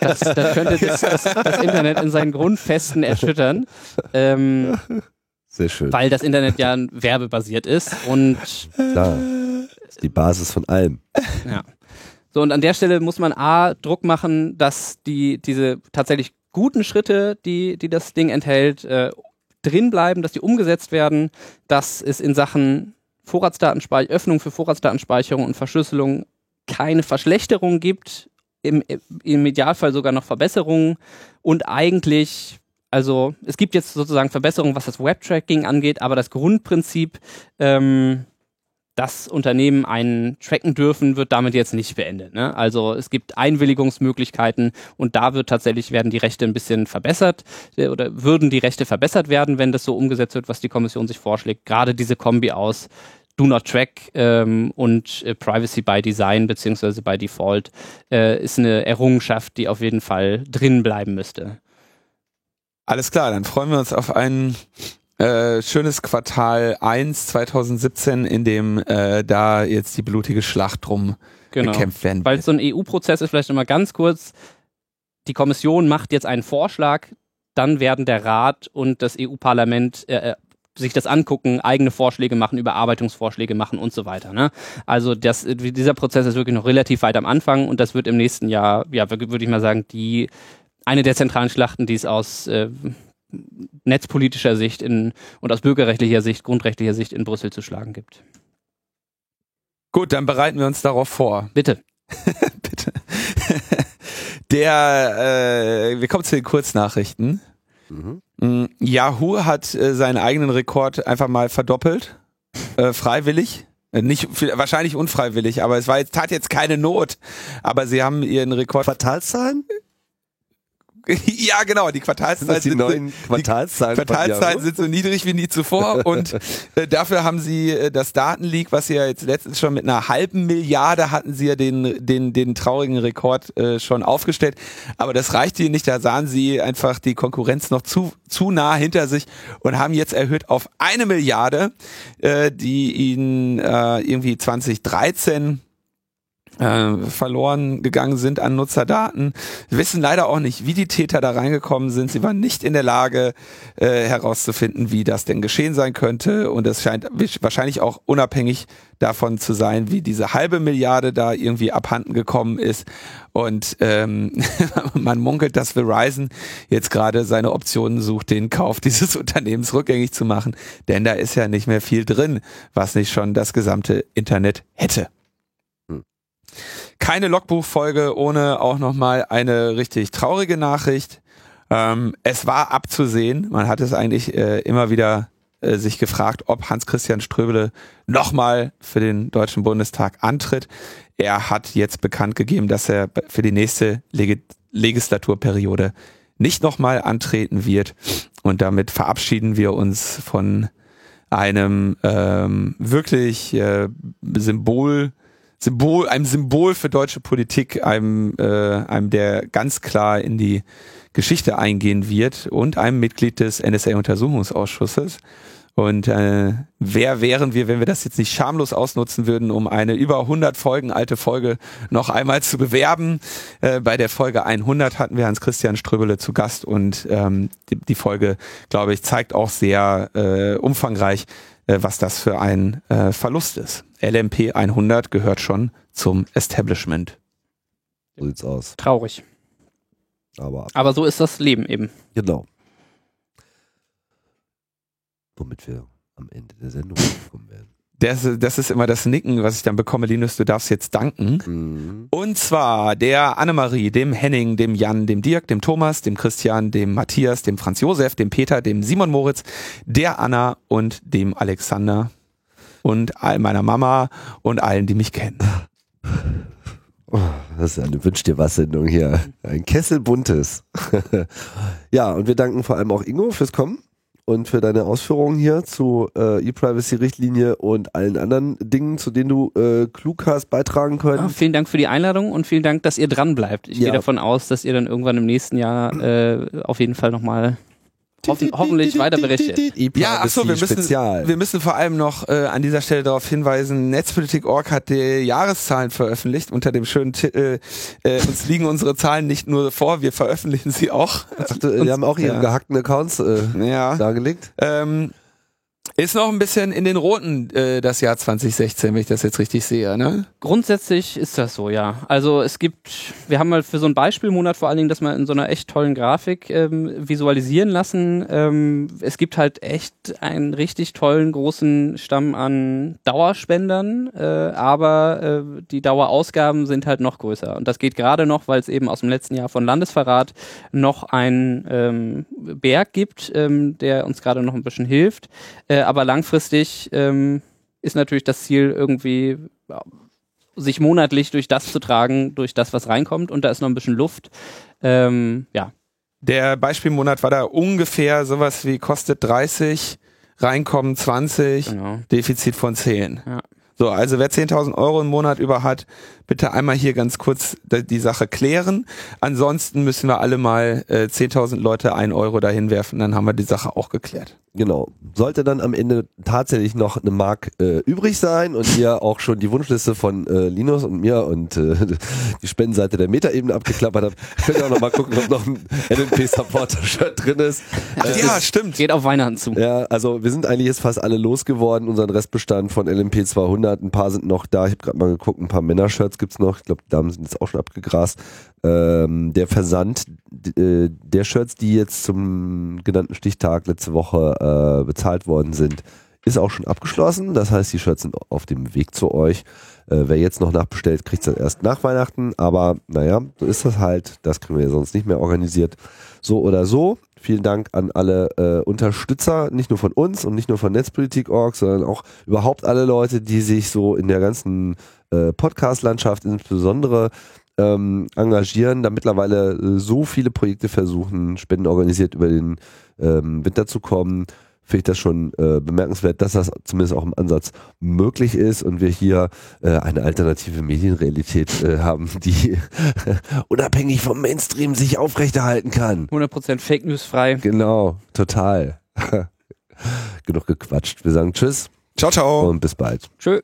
das, das, könnte das, das, Internet in seinen Grundfesten erschüttern. Ähm, Sehr schön. Weil das Internet ja werbebasiert ist und Klar Die Basis von allem. Ja. So, und an der Stelle muss man A, Druck machen, dass die, diese tatsächlich guten Schritte, die, die das Ding enthält, äh, drin bleiben, dass die umgesetzt werden, dass es in Sachen Vorratsdatenspeicherung, Öffnung für Vorratsdatenspeicherung und Verschlüsselung keine Verschlechterung gibt, im, im Idealfall sogar noch Verbesserungen. Und eigentlich, also es gibt jetzt sozusagen Verbesserungen, was das Web-Tracking angeht, aber das Grundprinzip, ähm, dass Unternehmen einen tracken dürfen, wird damit jetzt nicht beendet. Ne? Also es gibt Einwilligungsmöglichkeiten und da wird tatsächlich werden die Rechte ein bisschen verbessert äh, oder würden die Rechte verbessert werden, wenn das so umgesetzt wird, was die Kommission sich vorschlägt. Gerade diese Kombi aus Do Not Track ähm, und äh, Privacy by Design beziehungsweise by Default äh, ist eine Errungenschaft, die auf jeden Fall drin bleiben müsste. Alles klar, dann freuen wir uns auf ein äh, schönes Quartal 1 2017, in dem äh, da jetzt die blutige Schlacht drum genau. gekämpft werden Weil so ein EU-Prozess ist vielleicht nochmal ganz kurz, die Kommission macht jetzt einen Vorschlag, dann werden der Rat und das EU-Parlament äh, äh, sich das angucken, eigene Vorschläge machen, Überarbeitungsvorschläge machen und so weiter. Ne? Also das, dieser Prozess ist wirklich noch relativ weit am Anfang und das wird im nächsten Jahr, ja, würde ich mal sagen, die eine der zentralen Schlachten, die es aus äh, netzpolitischer Sicht in, und aus bürgerrechtlicher Sicht, grundrechtlicher Sicht in Brüssel zu schlagen gibt. Gut, dann bereiten wir uns darauf vor. Bitte. [LAUGHS] Bitte. Der, äh, wir kommen zu den Kurznachrichten. Mhm. Mm, Yahoo hat äh, seinen eigenen Rekord einfach mal verdoppelt, äh, freiwillig. Äh, nicht wahrscheinlich unfreiwillig, aber es war jetzt, tat jetzt keine Not. Aber sie haben ihren Rekord. Quartalszahlen? [LAUGHS] ja, genau, die Quartalszahlen sind, die neuen Quartalszahlen, die Quartalszahlen sind so niedrig wie nie zuvor [LAUGHS] und äh, dafür haben sie äh, das Datenleak, was sie ja jetzt letztens schon mit einer halben Milliarde hatten sie ja den den den traurigen Rekord äh, schon aufgestellt, aber das reicht ihnen nicht, da sahen sie einfach die Konkurrenz noch zu zu nah hinter sich und haben jetzt erhöht auf eine Milliarde, äh, die ihnen äh, irgendwie 2013 äh, verloren gegangen sind an Nutzerdaten. Wir wissen leider auch nicht, wie die Täter da reingekommen sind. Sie waren nicht in der Lage äh, herauszufinden, wie das denn geschehen sein könnte. Und es scheint wahrscheinlich auch unabhängig davon zu sein, wie diese halbe Milliarde da irgendwie abhanden gekommen ist. Und ähm, [LAUGHS] man munkelt, dass Verizon jetzt gerade seine Optionen sucht, den Kauf dieses [LAUGHS] Unternehmens rückgängig zu machen. Denn da ist ja nicht mehr viel drin, was nicht schon das gesamte Internet hätte. Keine Logbuchfolge ohne auch nochmal eine richtig traurige Nachricht. Ähm, es war abzusehen, man hat es eigentlich äh, immer wieder äh, sich gefragt, ob Hans-Christian Ströbele nochmal für den Deutschen Bundestag antritt. Er hat jetzt bekannt gegeben, dass er für die nächste Leg Legislaturperiode nicht nochmal antreten wird. Und damit verabschieden wir uns von einem ähm, wirklich äh, Symbol Symbol, einem Symbol für deutsche Politik, einem, äh, einem, der ganz klar in die Geschichte eingehen wird und einem Mitglied des NSA-Untersuchungsausschusses. Und äh, wer wären wir, wenn wir das jetzt nicht schamlos ausnutzen würden, um eine über 100 Folgen alte Folge noch einmal zu bewerben? Äh, bei der Folge 100 hatten wir Hans-Christian Ströbele zu Gast und ähm, die, die Folge, glaube ich, zeigt auch sehr äh, umfangreich, was das für ein äh, Verlust ist. LMP 100 gehört schon zum Establishment. So sieht's aus. Traurig. Aber, Aber so ist das Leben eben. Genau. Womit wir am Ende der Sendung kommen werden. Das, das ist immer das Nicken, was ich dann bekomme. Linus, du darfst jetzt danken. Mhm. Und zwar der Annemarie, dem Henning, dem Jan, dem Dirk, dem Thomas, dem Christian, dem Matthias, dem Franz Josef, dem Peter, dem Simon Moritz, der Anna und dem Alexander und all meiner Mama und allen, die mich kennen. Oh, das ist eine Wünsch dir was Sendung hier. Ein Kessel buntes. [LAUGHS] ja, und wir danken vor allem auch Ingo fürs Kommen und für deine Ausführungen hier zu äh, E-Privacy-Richtlinie und allen anderen Dingen, zu denen du äh, klug hast beitragen können. Oh, vielen Dank für die Einladung und vielen Dank, dass ihr dran bleibt. Ich ja. gehe davon aus, dass ihr dann irgendwann im nächsten Jahr äh, auf jeden Fall nochmal Hoffen, hoffentlich weiter berichtet. Ja, achso, wir müssen, wir müssen vor allem noch äh, an dieser Stelle darauf hinweisen, Netzpolitik.org hat die Jahreszahlen veröffentlicht unter dem schönen Titel, äh, uns liegen unsere Zahlen nicht nur vor, wir veröffentlichen sie auch. Ach, die haben auch ihre ja. gehackten Accounts äh, ja. dargelegt. Ähm, Ist noch ein bisschen in den Roten äh, das Jahr 2016, wenn ich das jetzt richtig sehe, ne? Grundsätzlich ist das so, ja. Also es gibt, wir haben mal für so einen Beispielmonat vor allen Dingen das mal in so einer echt tollen Grafik ähm, visualisieren lassen. Ähm, es gibt halt echt einen richtig tollen großen Stamm an Dauerspendern, äh, aber äh, die Dauerausgaben sind halt noch größer. Und das geht gerade noch, weil es eben aus dem letzten Jahr von Landesverrat noch einen ähm, Berg gibt, ähm, der uns gerade noch ein bisschen hilft. Äh, aber langfristig ähm, ist natürlich das Ziel irgendwie sich monatlich durch das zu tragen, durch das, was reinkommt und da ist noch ein bisschen Luft. Ähm, ja. Der Beispielmonat war da ungefähr sowas wie kostet 30, reinkommen 20, genau. Defizit von 10. Ja. So, also wer 10.000 Euro im Monat über hat, bitte einmal hier ganz kurz die Sache klären. Ansonsten müssen wir alle mal äh, 10.000 Leute ein Euro dahin werfen, dann haben wir die Sache auch geklärt. Genau. Sollte dann am Ende tatsächlich noch eine Mark äh, übrig sein und ihr auch schon die Wunschliste von äh, Linus und mir und äh, [LAUGHS] die Spendenseite der Metaebene abgeklappert habt, könnt ihr auch noch mal gucken, ob noch ein LNP-Supporter-Shirt drin ist. Äh, ja, stimmt. Geht auf Weihnachten zu. Ja, also wir sind eigentlich jetzt fast alle losgeworden, unseren Restbestand von LMP 200. Ein paar sind noch da. Ich habe gerade mal geguckt, ein paar Männershirts gibt's noch. Ich glaube, Damen sind jetzt auch schon abgegrast. Ähm, der Versand äh, der Shirts, die jetzt zum genannten Stichtag letzte Woche äh, bezahlt worden sind, ist auch schon abgeschlossen. Das heißt, die Shirts sind auf dem Weg zu euch. Äh, wer jetzt noch nachbestellt, kriegt es erst nach Weihnachten. Aber naja, so ist das halt. Das kriegen wir ja sonst nicht mehr organisiert. So oder so. Vielen Dank an alle äh, Unterstützer, nicht nur von uns und nicht nur von Netzpolitik.org, sondern auch überhaupt alle Leute, die sich so in der ganzen äh, Podcast-Landschaft insbesondere ähm, engagieren, da mittlerweile äh, so viele Projekte versuchen, Spenden organisiert über den ähm, Winter zu kommen, finde ich das schon äh, bemerkenswert, dass das zumindest auch im Ansatz möglich ist und wir hier äh, eine alternative Medienrealität äh, haben, die [LAUGHS] unabhängig vom Mainstream sich aufrechterhalten kann. 100% Fake News frei. Genau, total. [LAUGHS] Genug gequatscht. Wir sagen Tschüss. Ciao, ciao. Und bis bald. Tschö.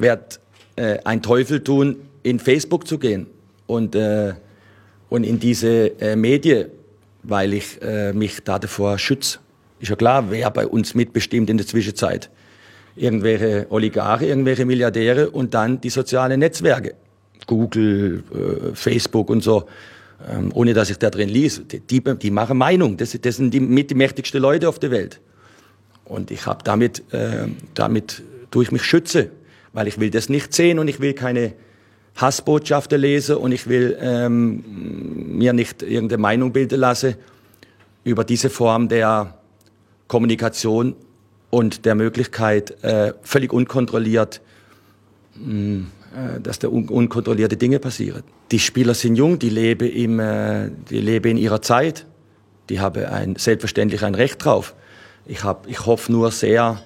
Ich werde äh, ein Teufel tun, in Facebook zu gehen und, äh, und in diese äh, Medien, weil ich äh, mich da davor schütze. Ist ja klar, wer bei uns mitbestimmt in der Zwischenzeit. Irgendwelche Oligarchen, irgendwelche Milliardäre und dann die sozialen Netzwerke. Google, äh, Facebook und so. Ähm, ohne dass ich da drin lies. Die, die, die machen Meinung. Das, das sind die mit die mächtigsten Leute auf der Welt. Und ich habe damit, äh, damit durch mich schütze weil ich will das nicht sehen und ich will keine Hassbotschaften lesen und ich will ähm, mir nicht irgendeine Meinung bilden lassen über diese Form der Kommunikation und der Möglichkeit, äh, völlig unkontrolliert, mh, mm, äh, dass da un unkontrollierte Dinge passieren. Die Spieler sind jung, die leben, im, äh, die leben in ihrer Zeit, die haben ein, selbstverständlich ein Recht drauf. Ich, hab, ich hoffe nur sehr,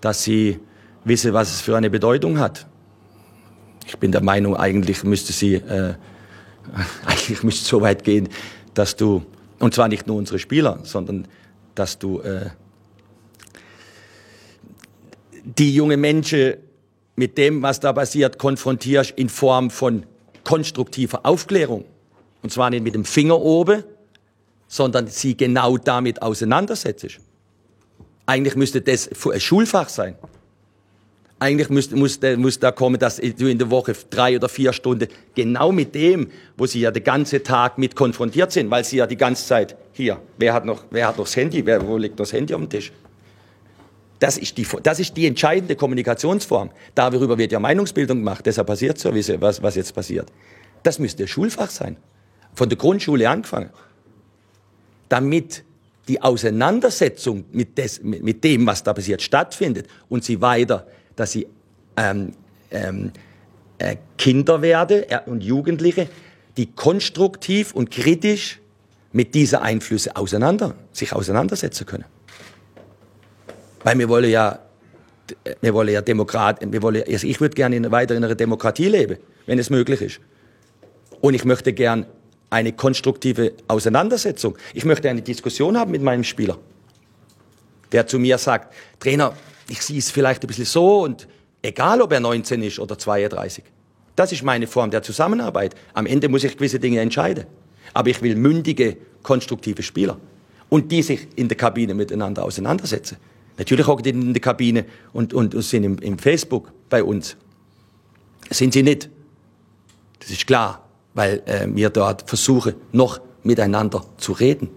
dass sie wisse, was es für eine Bedeutung hat. Ich bin der Meinung, eigentlich müsste sie, äh, [LAUGHS] eigentlich müsste es so weit gehen, dass du, und zwar nicht nur unsere Spieler, sondern dass du äh, die junge Menschen mit dem, was da passiert, konfrontierst in Form von konstruktiver Aufklärung. Und zwar nicht mit dem Finger oben, sondern sie genau damit auseinandersetzt. Eigentlich müsste das ein Schulfach sein. Eigentlich muss, muss, muss da kommen, dass du in der Woche drei oder vier Stunden genau mit dem, wo sie ja den ganzen Tag mit konfrontiert sind, weil sie ja die ganze Zeit hier, wer hat noch, wer hat noch das Handy, wer, wo liegt das Handy auf dem Tisch? Das ist, die, das ist die entscheidende Kommunikationsform. Darüber wird ja Meinungsbildung gemacht, deshalb passiert so, was, was jetzt passiert. Das müsste Schulfach sein. Von der Grundschule angefangen. Damit die Auseinandersetzung mit, des, mit, dem, was da passiert, stattfindet und sie weiter, dass sie ähm, ähm, äh, Kinder werde äh, und Jugendliche, die konstruktiv und kritisch mit dieser Einflüsse auseinander, sich auseinandersetzen können. Weil wir wollen ja, wir wollen ja Demokrat, wir wollen, also ich würde gerne weiter in einer Demokratie leben, wenn es möglich ist. Und ich möchte gern eine konstruktive Auseinandersetzung. Ich möchte eine Diskussion haben mit meinem Spieler, der zu mir sagt, Trainer, ich sehe es vielleicht ein bisschen so und egal ob er 19 ist oder 32. Das ist meine Form der Zusammenarbeit. Am Ende muss ich gewisse Dinge entscheiden. Aber ich will mündige, konstruktive Spieler. Und die sich in der Kabine miteinander auseinandersetzen. Natürlich hocken die in der Kabine und, und, und sind im, im Facebook bei uns. Sind sie nicht. Das ist klar, weil äh, wir dort versuchen, noch miteinander zu reden.